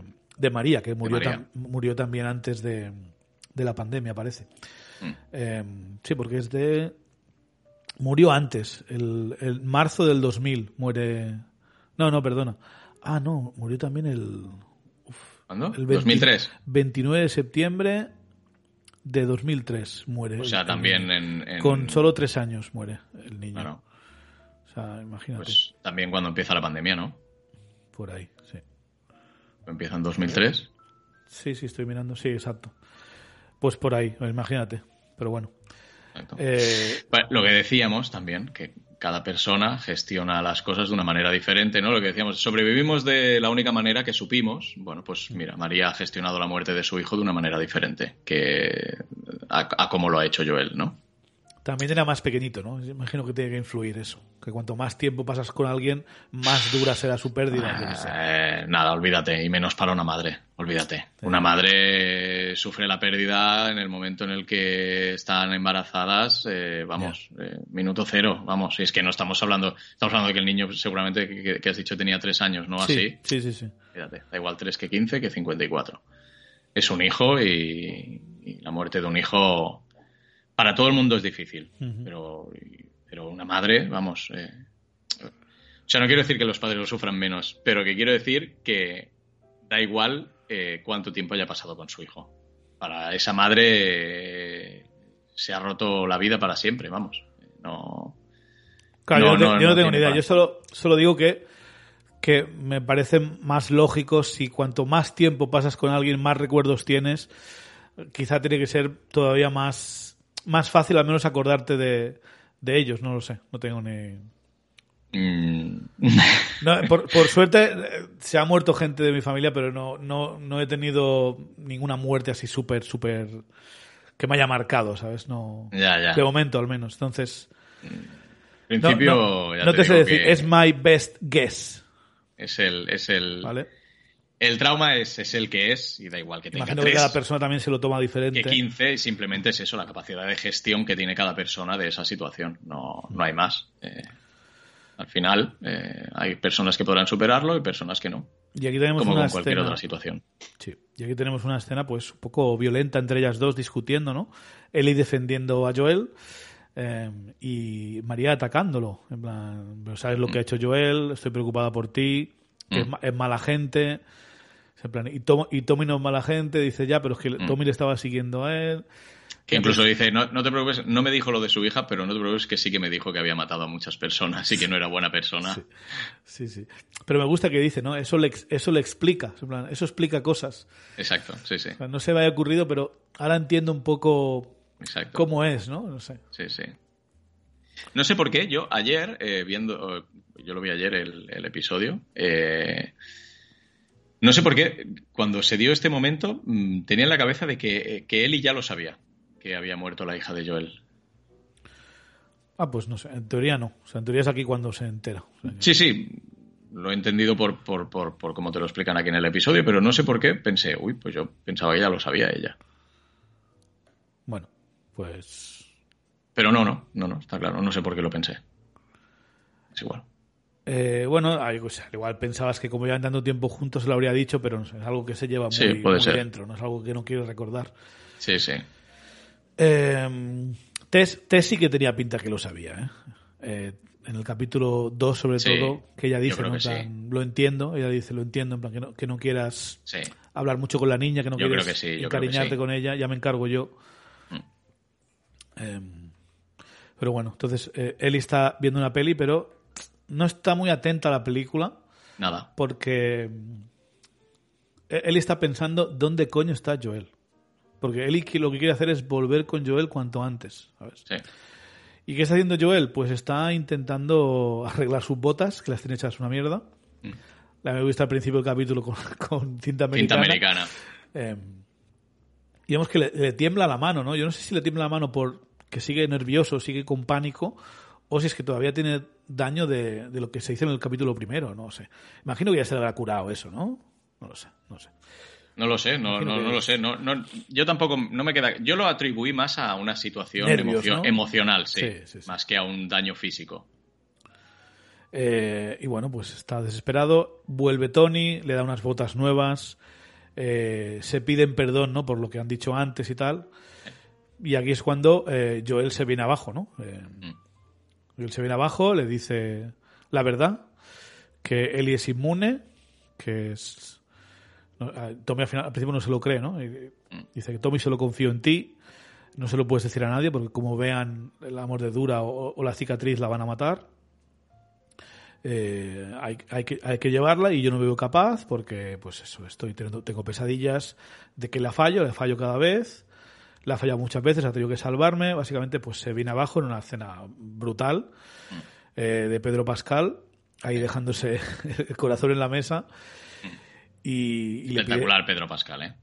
María, que murió, murió también antes de, la pandemia, parece. Mm. sí, porque es de Murió antes, el, el marzo del 2000 muere... No, no, perdona. Ah, no, murió también el... ¿Cuándo? El 2003. 29 de septiembre de 2003 muere. O sea, también en, Con solo tres años muere el niño. Bueno. O sea, imagínate. Pues también cuando empieza la pandemia, ¿no? Por ahí, sí. ¿Empieza en 2003? Sí, sí, estoy mirando. Sí, exacto. Pues por ahí, imagínate. Pero bueno. Eh, lo que decíamos también, que cada persona gestiona las cosas de una manera diferente, ¿no? Lo que decíamos, sobrevivimos de la única manera que supimos. Bueno, pues mira, María ha gestionado la muerte de su hijo de una manera diferente que a, a como lo ha hecho Joel, ¿no? También era más pequeñito, ¿no? Imagino que tiene que influir eso. Que cuanto más tiempo pasas con alguien, más dura será su pérdida. Eh, nada, olvídate. Y menos para una madre. Olvídate. Una madre sufre la pérdida en el momento en el que están embarazadas. Eh, vamos, eh, minuto cero. Vamos, y es que no estamos hablando. Estamos hablando de que el niño, seguramente, que, has dicho, tenía tres años, ¿no? Así. Sí, sí, sí. Fíjate, da igual tres que quince que cincuenta y cuatro. Es un hijo y la muerte de un hijo para todo el mundo es difícil, pero, pero una madre, vamos. Eh, o sea, no quiero decir que los padres lo sufran menos, pero que quiero decir que da igual eh, cuánto tiempo haya pasado con su hijo. Para esa madre eh, se ha roto la vida para siempre, vamos. No. Claro, yo, no, tengo ni idea. Yo solo, solo digo que, que me parece más lógico si cuanto más tiempo pasas con alguien, más recuerdos tienes. Quizá tiene que ser todavía más más fácil al menos acordarte de, de ellos, no lo sé, no tengo ni... Mm. [laughs] por, suerte se ha muerto gente de mi familia, pero no, no, no he tenido ninguna muerte así súper, súper... que me haya marcado, ¿sabes? No, De momento al menos, entonces... En principio, no, te, sé decir, es my best guess. Es el, es el, ¿Vale? El trauma es, es, el que es y da igual que tenga Imagino que cada persona también se lo toma diferente. Que 15 simplemente es eso, la capacidad de gestión que tiene cada persona de esa situación. No, no hay más. Eh, al final eh, hay personas que podrán superarlo y personas que no. Y aquí tenemos como una con cualquier otra situación. Sí. Y aquí tenemos una escena pues un poco violenta entre ellas dos discutiendo, ¿no? Eli defendiendo a Joel. Eh, y María atacándolo. En plan, ¿sabes lo que ha hecho Joel? Estoy preocupada por ti. es, mm. mala gente y, Tommy no es mala gente, dice ya, pero es que mm. Tommy le estaba siguiendo a él. Que incluso dice, no, te preocupes, no me dijo lo de su hija, pero no te preocupes que sí que me dijo que había matado a muchas personas y que no era buena persona. Sí, sí. Pero me gusta que dice, ¿no? Eso le, eso le explica, eso explica cosas. Exacto, sí, sí. no se me haya ocurrido, pero ahora entiendo un poco cómo es, ¿no? No sé. Sí, sí. No sé por qué, yo ayer, eh, viendo, yo lo vi ayer el, el episodio, eh, no sé por qué, cuando se dio este momento, mm, tenía en la cabeza de que, que Eli ya lo sabía, que había muerto la hija de Joel. Ah, pues no sé, en teoría no. O sea, en teoría es aquí cuando se entera. Sí, sí, lo he entendido por, por, por, por cómo te lo explican aquí en el episodio, pero no sé por qué pensé, uy, pues yo pensaba que ya lo sabía ella. Bueno, pues... Pero no, no, no, no, está claro, no sé por qué lo pensé. Es igual. Eh, bueno, igual pensabas que como llevan tanto tiempo juntos se lo habría dicho, pero no sé, es algo que se lleva muy, dentro, no es algo que no quiero recordar. Sí, sí. Eh, Tess, Tess sí que tenía pinta que lo sabía, ¿eh? Eh, en el capítulo 2 sobre Sí, todo, que ella dice, creo ¿no? que En plan, lo entiendo, ella dice, lo entiendo, en plan, que no, que no quieras hablar mucho con la niña, que no Yo quieres que sí, encariñarte con ella, ya me encargo yo. Mm. Eh, pero bueno, entonces eh, Ellie está viendo una peli, pero no está muy atenta a la película Nada. porque eh, Ellie está pensando dónde coño está Joel. Porque que- lo que quiere hacer es volver con Joel cuanto antes, ¿sabes? Sí. ¿Y qué está haciendo Joel? Pues está intentando [laughs] arreglar sus botas, que las tiene hechas una mierda. Mm. La hemos visto al principio del capítulo con, [laughs] con cinta Cinta americana. americana. Eh, y vemos que le, le tiembla la mano, ¿no? Yo no sé si le tiembla la mano por que sigue nervioso, sigue con pánico, o si es que todavía tiene daño de, de lo que se hizo en el capítulo primero, no sé. Imagino que ya se le habrá curado eso, ¿no? No lo sé, no sé. No lo sé, no, no, no lo sé. No, no, yo tampoco, no me queda. Yo lo atribuí más a una situación Nervios, emocio- ¿no? emocional, sí, Sí, sí, sí. más que a un daño físico. Eh, y bueno, pues está desesperado. Vuelve Tony, le da unas botas nuevas. eh, se piden perdón, ¿no? Por lo que han dicho antes y tal. Y aquí es cuando eh, Joel se viene abajo, ¿no? Eh, Joel se viene abajo, le dice la verdad, que Ellie es inmune, que es... Tommy al, final, al principio no se lo cree, ¿no? Y dice que Tommy solo confío en ti, no se lo puedes decir a nadie porque como vean la mordedura o, o la cicatriz la van a matar. Eh, hay, hay que, hay que llevarla y yo no me veo capaz porque pues eso estoy teniendo tengo pesadillas de que la fallo la fallo cada vez la ha fallado muchas veces ha tenido que salvarme básicamente pues se viene abajo en una escena brutal eh, de Pedro Pascal ahí dejándose [laughs] el corazón en la mesa y, y le pide, Espectacular Pedro Pascal, ¿eh?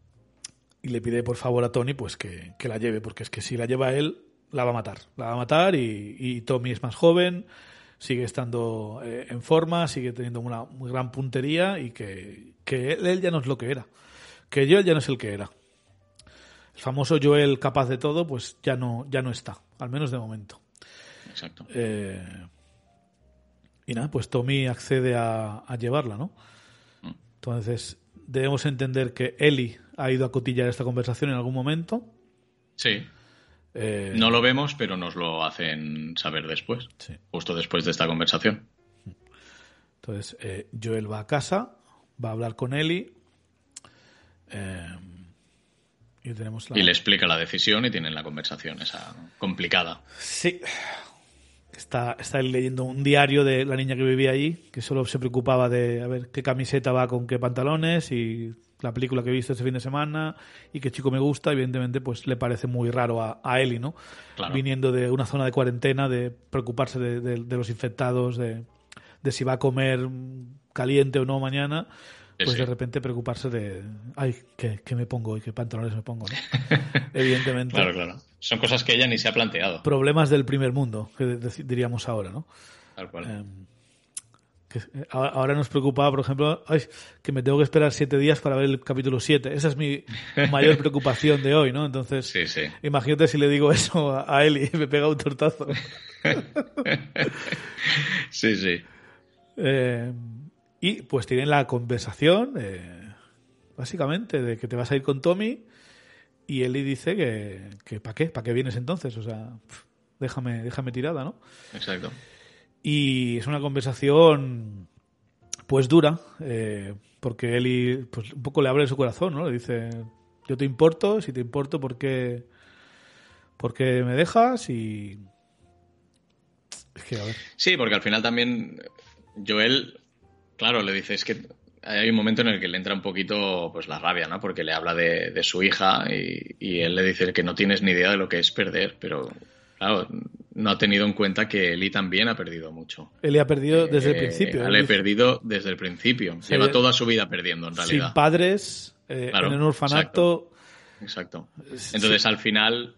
y le pide por favor a Tony pues que, que la lleve, porque es que si la lleva él, la va a matar. La va a matar y, y Tommy es más joven, sigue estando eh, en forma, sigue teniendo una gran puntería y que, que él, él ya no es lo que era. Que Joel ya no es el que era. El famoso Joel capaz de todo, pues ya no, ya no está, al menos de momento. Exacto. Eh, y nada, pues Tommy accede a, a llevarla, ¿no? Mm. Entonces, debemos entender que Ellie ha ido a cotillar esta conversación en algún momento. Sí. Eh, No lo vemos, pero nos lo hacen saber después. Sí. Justo después de esta conversación. Entonces, eh, Joel va a casa, va a hablar con Ellie. eh, y tenemos la... Y le explica la decisión y tienen la conversación esa complicada. Sí. Está, está leyendo un diario de la niña que vivía allí, que solo se preocupaba de a ver qué camiseta va con qué pantalones y la película que he visto este fin de semana y qué chico me gusta. Evidentemente, pues le parece muy raro a, a Ellie, ¿no? Claro. Viniendo de una zona de cuarentena, de preocuparse de, de- de los infectados, de, de si va a comer caliente o no mañana. Pues sí. de repente preocuparse de, ay, ¿qué, qué me pongo y qué pantalones me pongo, ¿no? [laughs] Evidentemente Claro, claro. Son cosas que ella ni se ha planteado. problemas del primer mundo, que diríamos ahora, ¿no? Tal cual. Eh, que, eh, ahora nos preocupaba, por ejemplo, ay, que me tengo que esperar siete días para ver el capítulo 7. Esa es mi [laughs] mayor preocupación de hoy, ¿no? Entonces, Sí, sí. imagínate si le digo eso a, Eli y me pega un tortazo. [laughs] Sí, sí. Eh, y pues tienen la conversación, eh, básicamente, de que te vas a ir con Tommy y Eli dice que, que ¿para qué? ¿Para qué vienes entonces? O sea, déjame, déjame tirada, ¿no? Exacto. Y es una conversación pues dura, eh, porque Eli pues, un poco le abre su corazón, ¿no? Le dice, yo te importo, si te importo, ¿por qué, por qué me dejas? Y... Es que, a ver, Sí, porque al final también Joel, claro, le dice, es que hay un momento en el que le entra un poquito pues la rabia, ¿no? Porque le habla de, de su hija y, y él le dice que no tienes ni idea de lo que es perder, pero claro, no ha tenido en cuenta que Eli también ha perdido mucho. Eli ha perdido desde el Eh, principio. Le Él ha perdido desde el principio. Sí, Lleva toda su vida perdiendo, en sin realidad. padres, eh, Claro, en un orfanato, Exacto. Entonces, al final,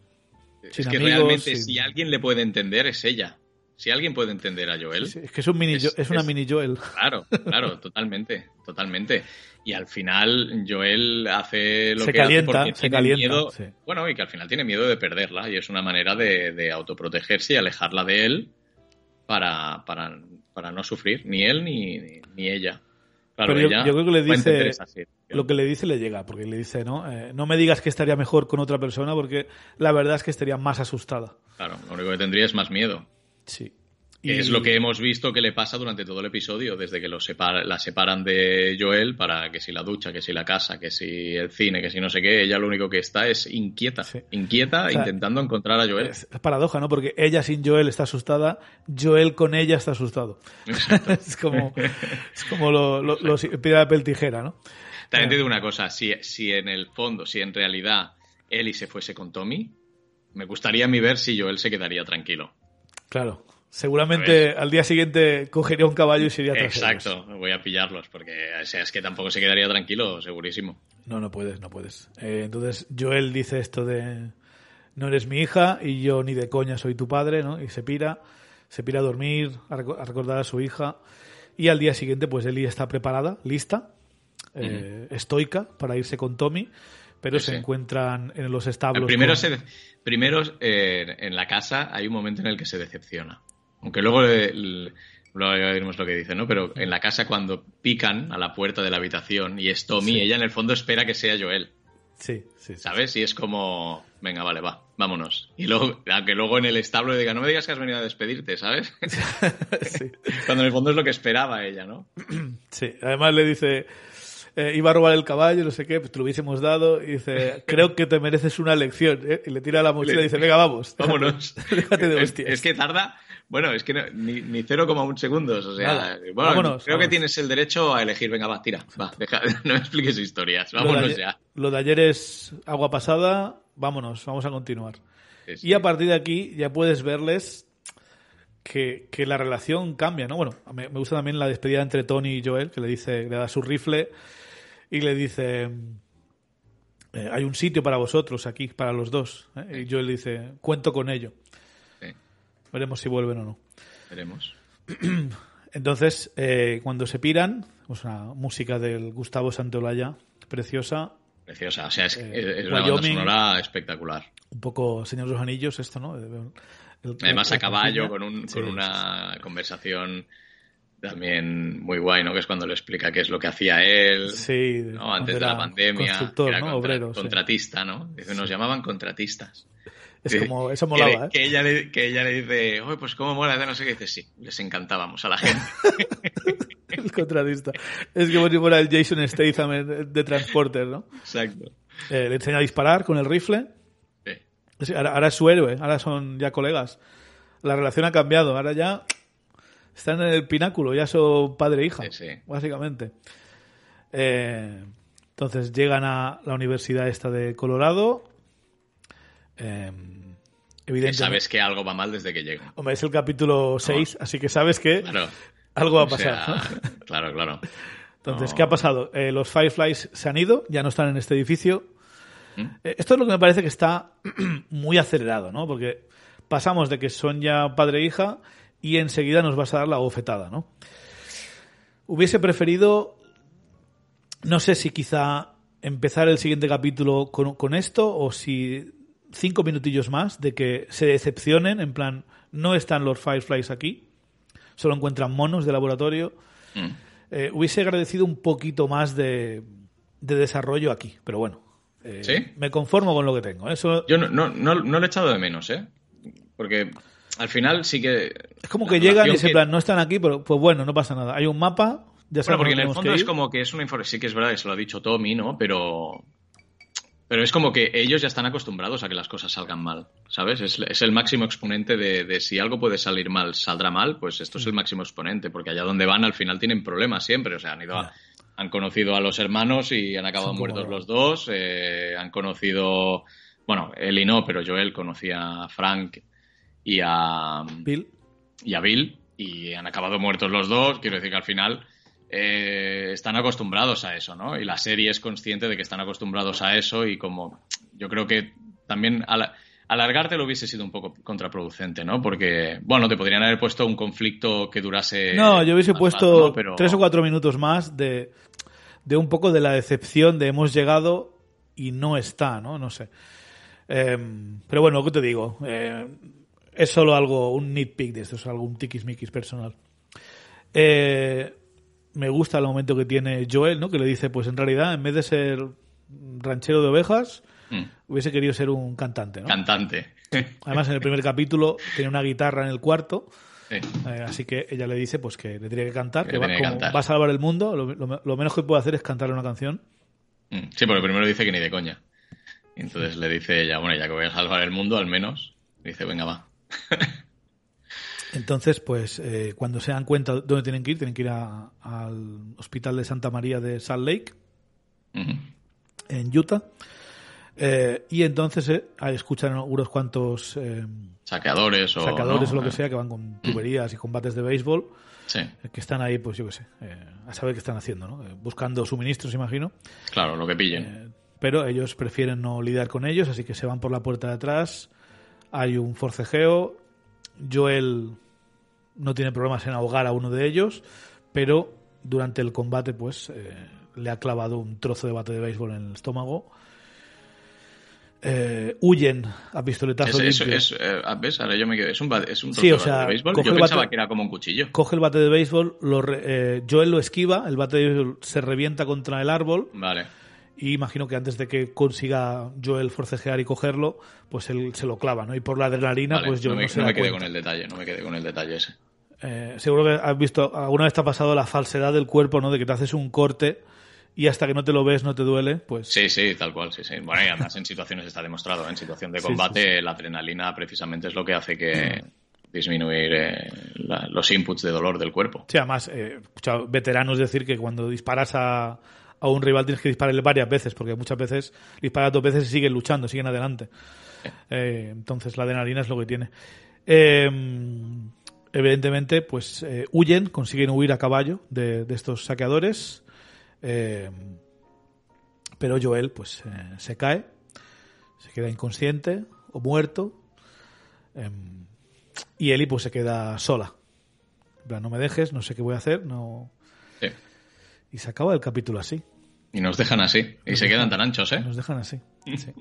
Sin es que amigos, realmente sin- si alguien le puede entender es ella. Si alguien puede entender a Joel, Sí, es que es, un mini Es- una es- mini Joel. Claro, [laughs] claro, totalmente, totalmente. Y al final Joel hace lo Se que calienta, hace porque se tiene calienta, miedo, sí. bueno, y que al final tiene miedo de perderla y es una manera de, de autoprotegerse y alejarla de él para, para, para no sufrir, ni él ni, ni ella. Claro, Pero yo, ella yo creo que le dice lo que le dice le llega, porque le dice, ¿no? Eh, no me digas que estaría mejor con otra persona, porque la verdad es que estaría más asustada. Claro, lo único que tendría es más miedo. Sí. Que es lo que hemos visto que le pasa durante todo el episodio, desde que separa- la separan de Joel para que si la ducha, que si la casa, que si el cine, que si no sé qué, ella lo único que está es inquieta, Sí. inquieta O sea, intentando encontrar a Joel. Es, paradoja, ¿no? Porque ella sin Joel está asustada, Joel con ella está asustado. [laughs] es como, es como lo, lo, lo- piedra, papel, tijera, ¿no? También te digo una cosa, si, si en el fondo, si en realidad Ellie se fuese con Tommy, me gustaría a mí ver si Joel se quedaría tranquilo. Claro. Seguramente al día siguiente cogería un caballo y se iría tras ellos. Exacto, voy a pillarlos, porque o sea, es que tampoco se quedaría tranquilo, segurísimo. No, no puedes, no puedes. Eh, entonces Joel dice esto de no eres mi hija y yo ni de coña soy tu padre, ¿no? Y se pira, se pira a dormir, a recordar a su hija. Y al día siguiente, pues Ellie está preparada, lista, eh, estoica para irse con Tommy, pero Sí, se sí. encuentran en los establos. Primero, con- se, primero eh, en la casa hay un momento en el que se decepciona. Aunque luego le- le- luego ya veremos lo que dice, ¿no? Pero en la casa cuando pican a la puerta de la habitación y es Tommy, Sí. ella en el fondo espera que sea Joel, Sí, sí, sí. ¿sabes? Y es como, venga, vale, va, vámonos. Y luego, aunque luego en el establo diga, no me digas que has venido a despedirte, ¿sabes? [laughs] sí. [laughs] Cuando en el fondo es lo que esperaba ella, ¿no? Sí, además le dice, eh, iba a robar el caballo, no sé qué, pues te lo hubiésemos dado, y dice, [laughs] creo que te mereces una lección, ¿eh? y le tira la mochila y dice, venga, vamos. [laughs] Vámonos. [laughs] Déjate de hostias. Es, que tarda, bueno, es que no- ni, ni 0,1 segundos. O sea, Nada. bueno, Vámonos, creo que tienes el derecho a elegir. Venga, va, tira, va, deja, no me expliques historias. Lo Vámonos ayer- ya. Lo de ayer es agua pasada, vámonos, vamos a continuar. Sí, sí. Y a partir de aquí ya puedes verles que, que la relación cambia, ¿no? Bueno, me, me gusta también la despedida entre Tony y Joel, que le dice, le da su rifle y le dice, eh, hay un sitio para vosotros aquí, para los dos. ¿eh? Y Joel dice, cuento con ello. Sí, Veremos si vuelven o no. veremos. [clears throat] Entonces, eh, cuando se piran, pues una música del Gustavo Santolaya, preciosa, Preciosa. O sea, es, Eh, es una banda sonora espectacular. un poco Señor de los Anillos esto, ¿no? El- el- Además, a caballo, con, un, Sí, con una conversación también muy guay, ¿no? Que es cuando le explica qué es lo que hacía él. Sí, Antes de la pandemia. Constructor, que era ¿no? contra- Obrero, sí. contratista, ¿no? Dice, nos llamaban contratistas. Es como, eso que, molaba, le- ¿eh? que ella le, que ella le dice, oye, pues cómo mola, no sé qué, dice, sí, les encantábamos a la gente. [laughs] El contratista. Es como si fuera el Jason Statham de, Transporter, ¿no? Exacto. Eh, le enseña a disparar con el rifle. Sí. Sí, Ahora, ahora es su héroe, ahora son ya colegas. La relación ha cambiado, ahora ya están en el pináculo, ya son padre e hija, Sí, sí. básicamente. Eh, entonces llegan a la universidad esta de Colorado. Eh, evidentemente. sabes que algo va mal desde que llegan. Hombre, es el capítulo 6, así que sabes que Claro. algo va a O sea, pasar. ¿no? [laughs] claro, claro. Entonces, No. ¿qué ha pasado? Eh, los Fireflies se han ido, ya no están en este edificio. ¿Mm? Eh, esto es lo que me parece que está [clears throat] muy acelerado, ¿no? Porque pasamos de que son ya padre e hija y enseguida nos vas a dar la bofetada, ¿no? Hubiese preferido, no sé si quizá empezar el siguiente capítulo con, con esto o si cinco minutillos más de que se decepcionen, en plan, no están los Fireflies aquí, solo encuentran monos de laboratorio. Mm. Eh, hubiese agradecido un poquito más de, de desarrollo aquí, pero bueno. eh, ¿Sí? Me conformo con lo que tengo. ¿eh? Eso Yo no, no, no, no lo he echado de menos, ¿eh? Porque al final sí que... es como que llegan y se que- plan, no están aquí, pero pues bueno, no pasa nada. Hay un mapa, ya Bueno, porque en el fondo es como que es una información... Sí que es verdad que se lo ha dicho Tommy, ¿no? Pero... Pero es como que ellos ya están acostumbrados a que las cosas salgan mal, ¿sabes? Es, es el máximo exponente de, de si algo puede salir mal, saldrá mal, pues esto es Mm. el máximo exponente, porque allá donde van al final tienen problemas siempre, o sea, han ido a- han conocido a los hermanos y han acabado muertos los- los dos, eh, han conocido, bueno, Eli no, pero Joel conocía a Frank y a, Bill. y a Bill y han acabado muertos los dos. Quiero decir que al final eh, están acostumbrados a eso, ¿no? Y la serie es consciente de que están acostumbrados a eso y como yo creo que también ala- alargarte lo hubiese sido un poco contraproducente, ¿no? Porque, bueno, te podrían haber puesto un conflicto que durase... No, yo hubiese puesto rato, ¿no? Pero- tres o cuatro minutos más de, de un poco de la decepción de hemos llegado y no está, ¿no? No sé. Eh, pero bueno, que te digo, eh, es solo algo, un nitpick de esto, es algo, un tiquismiquis personal. Eh, me gusta el momento que tiene Joel, ¿no? Que le dice, pues en realidad, en vez de ser ranchero de ovejas, Mm. hubiese querido ser un cantante, ¿no? Cantante. Además, en el primer capítulo tiene una guitarra en el cuarto, Sí. eh, así que ella le dice pues que le tiene que cantar, Que que, va, que como cantar. va a salvar el mundo, lo, lo- lo menos que puede hacer es cantarle una canción. Mm. Sí, porque primero dice que ni de coña. Y entonces le dice ella, bueno, ya que voy a salvar el mundo, al menos. Dice, venga, va. [laughs] Entonces, pues eh, cuando se dan cuenta dónde tienen que ir, tienen que ir a- al hospital de Santa María de Salt Lake, en Utah. Eh, y entonces eh, escuchan unos cuantos eh, Saqueadores o. sacadores ¿no? o lo que sea que van con tuberías y combates de béisbol Sí, que están ahí, pues yo qué sé, a saber qué están haciendo, ¿no? Buscando suministros, imagino. claro, lo que pillen. Pero ellos prefieren no lidiar con ellos, así que se van por la puerta de atrás. Hay un forcejeo. Joel no tiene problemas en ahogar a uno de ellos, pero durante el combate, pues eh, le ha clavado un trozo de bate de béisbol en el estómago. Eh, huyen a pistoletazo Es, es, limpio. es, eh, ¿Ves? Ahora yo me quedé. Es un, ba- es un trozo Sí, o de bate sea, de béisbol. Yo pensaba bate- que era como un cuchillo. Coge el bate de béisbol, lo re- eh, Joel lo esquiva, el bate de béisbol se revienta contra el árbol Vale. Y imagino que antes de que consiga Joel forcejear y cogerlo, pues él se lo clava, ¿no? Y por la adrenalina, vale. pues yo no no, me, se no me quedé cuenta. con el detalle, no me quedé con el detalle ese. Eh, seguro que has visto, alguna vez te ha pasado la falsedad del cuerpo, ¿no? De que te haces un corte y hasta que no te lo ves no te duele, pues... Sí, sí, tal cual, sí, sí. Bueno, y además en situaciones está demostrado, ¿eh? en situación de Sí, combate la adrenalina precisamente es lo que hace que disminuir eh, la- los inputs de dolor del cuerpo. Sí, además, eh, escuchado veteranos decir que cuando disparas a, a un rival tienes que dispararle varias veces, porque muchas veces disparas dos veces y siguen luchando, siguen adelante. Eh, entonces la adrenalina es lo que tiene. Eh, evidentemente, pues eh, huyen, consiguen huir a caballo de, de estos saqueadores. eh, pero Joel, pues, eh, se cae, se queda inconsciente o muerto. eh, y Ellie, pues, se queda sola. En plan, no me dejes, no sé qué voy a hacer, no... Sí. Y se acaba el capítulo así. Y nos dejan así. Y se quedan tan anchos, ¿eh? Nos dejan así. [laughs] sí.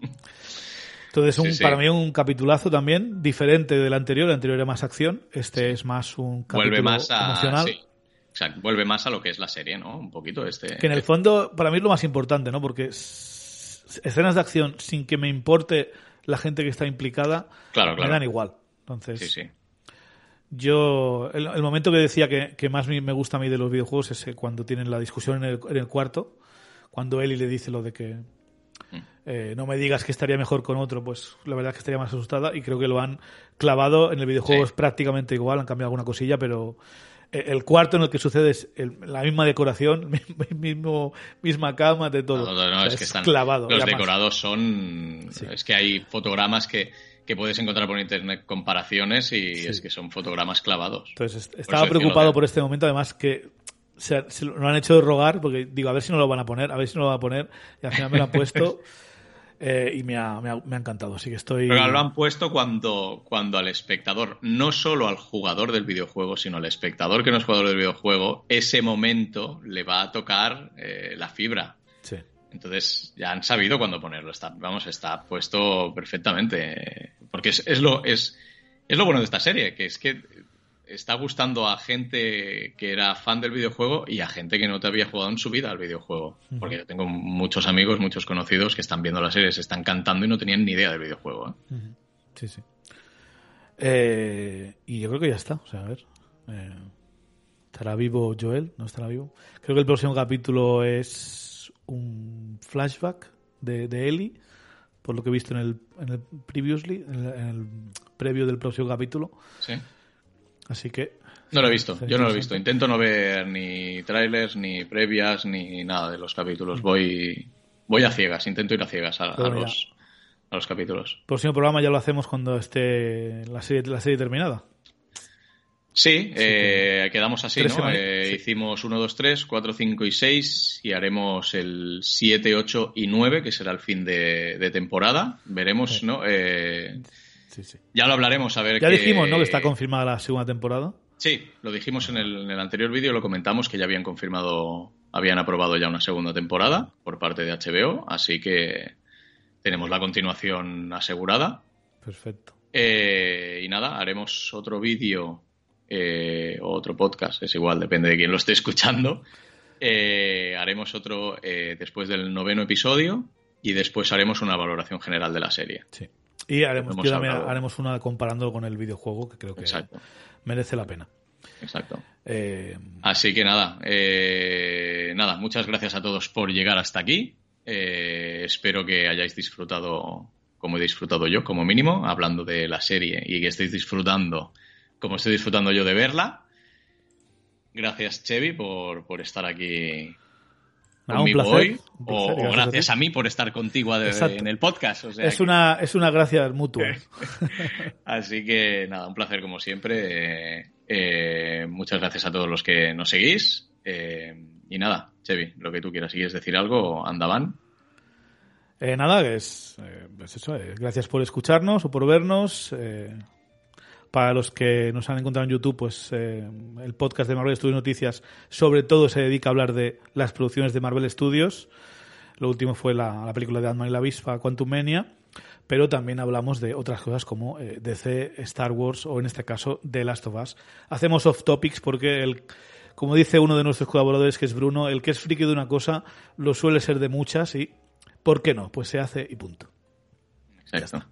Entonces, un, Sí, sí. para mí un capitulazo también, diferente del anterior. El anterior era más acción, este es más un capítulo Vuelve más a. emocional. sí. Exacto, vuelve más a lo que es la serie, ¿no? Un poquito este. Que en el fondo, para mí es lo más importante, ¿no? Porque escenas de acción sin que me importe la gente que está implicada, Claro, me claro. dan igual. Entonces, Sí, sí. yo, el, el momento que decía que, que más me me gusta a mí de los videojuegos es eh, cuando tienen la discusión en el, en el cuarto, cuando Ellie le dice lo de que Mm. eh, no me digas que estaría mejor con otro, pues la verdad es que estaría más asustada y creo que lo han clavado en el videojuego Sí. es prácticamente igual, han cambiado alguna cosilla, pero eh, el cuarto en el que sucede es el- la misma decoración, [laughs] mismo, misma cama, de todo. No, no, no, O sea, es que están. clavado. Los decorados son. Sí. Es que hay fotogramas que, que puedes encontrar por internet comparaciones y Sí. es que son fotogramas clavados. Entonces estaba preocupado de- por este momento, además que se, se lo han hecho de rogar, porque digo, a ver si no lo van a poner, a ver si no lo van a poner, y al final me lo han puesto [laughs] eh, y me ha, me, ha, me ha encantado, así que estoy... Pero lo han puesto cuando, cuando al espectador, no solo al jugador del videojuego, sino al espectador que no es jugador del videojuego, ese momento le va a tocar eh, la fibra. Sí. Entonces ya han sabido cuándo ponerlo. Está, vamos, está puesto perfectamente. Porque es, es lo, es, es lo bueno de esta serie, que es que está gustando a gente que era fan del videojuego y a gente que no te había jugado en su vida al videojuego. Porque yo tengo muchos amigos, muchos conocidos que están viendo la serie, se están cantando y no tenían ni idea del videojuego. ¿eh? Sí, sí. Eh, y yo creo que ya está, o sea, a ver. eh, ¿Estará vivo Joel? ¿No estará vivo? Creo que el próximo capítulo es un flashback de, de Ellie, por lo que he visto en el, en el previously, en el, en el previo del próximo capítulo. Sí. Así que No lo he visto, yo no lo he visto. Intento no ver ni trailers, ni previas, ni nada de los capítulos. Voy, voy a ciegas, intento ir a ciegas a, a ya. los, a los capítulos. próximo programa ya lo hacemos cuando esté la serie, la serie terminada. Sí, eh, quedamos así, ¿no? Eh, sí. Hicimos 1, 2, 3, 4, 5 y 6 y haremos el 7, 8 y 9, que será el fin de, de temporada. Veremos, Sí. ¿no? Eh, Sí, sí. ya lo hablaremos, a ver Ya dijimos, ¿no? Que está confirmada la segunda temporada. Sí, lo dijimos en el, en el anterior vídeo, lo comentamos que ya habían confirmado, habían aprobado ya una segunda temporada por parte de HBO, así que tenemos la continuación asegurada. Perfecto. Eh, y nada, haremos otro vídeo eh, o otro podcast, es igual, depende de quién lo esté escuchando. Eh, haremos otro eh, después del noveno episodio y después haremos una valoración general de la serie. Sí. Y haremos, haremos una comparándolo con el videojuego, que creo que merece la pena. Exacto. Así que nada, nada, muchas gracias a todos por llegar hasta aquí. espero que hayáis disfrutado como he disfrutado yo, como mínimo, hablando de la serie y que estéis disfrutando como estoy disfrutando yo de verla. Gracias, Chevy, por, por estar aquí conmigo hoy. o, gracias, a, mí por estar contigo en el podcast. es, una, es una gracia mutua. [laughs] Así que nada, un placer como siempre. Eh, muchas gracias a todos los que nos seguís. Eh, y nada, Chevy, lo que tú quieras, si quieres decir algo, andaban. Eh, nada, es, es eso. gracias por escucharnos o por vernos. Para los que nos han encontrado en YouTube, pues eh, el podcast de Marvel Studios Noticias sobre todo se dedica a hablar de las producciones de Marvel Studios. Lo último fue la, película de Ant-Man y la avispa, Quantum Mania, pero también hablamos de otras cosas como eh, DC, Star Wars o en este caso The Last of Us. Hacemos off topics porque el, como dice uno de nuestros colaboradores que es Bruno, el que es friki de una cosa lo suele ser de muchas y ¿por qué no? Pues se hace y punto. Exacto.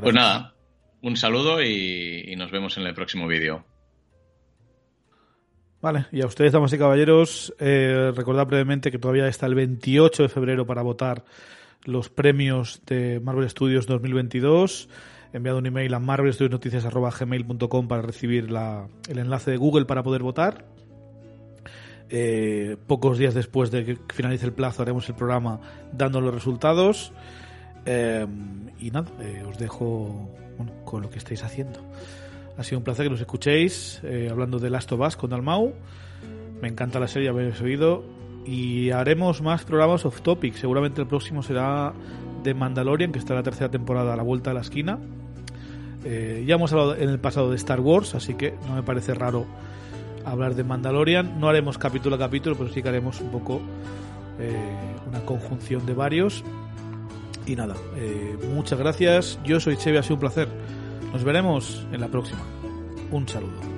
pues nada, un saludo y, nos vemos en el próximo vídeo. Vale, y a ustedes, damas y caballeros, eh, recordad brevemente que todavía está el 28 de febrero para votar los premios de Marvel Studios 2022. He enviado un email a marvelstudiosnoticias.gmail.com para recibir el enlace de Google para poder votar. Eh, pocos días después de que finalice el plazo haremos el programa dando los resultados. Eh, y nada, os dejo con lo que estáis haciendo. Ha sido un placer que nos escuchéis eh, hablando de Last of Us con Dalmau. Me encanta la serie, habéis oído. Y haremos más programas off topic. Seguramente el próximo será de Mandalorian, que está la tercera temporada a la vuelta de la esquina. Eh, ya hemos hablado en el pasado de Star Wars, así que no me parece raro hablar de Mandalorian. No haremos capítulo a capítulo, pero sí que haremos un poco eh, una conjunción de varios. Y nada, eh, muchas gracias. Yo soy Chevy, ha sido un placer. Nos veremos en la próxima. Un saludo.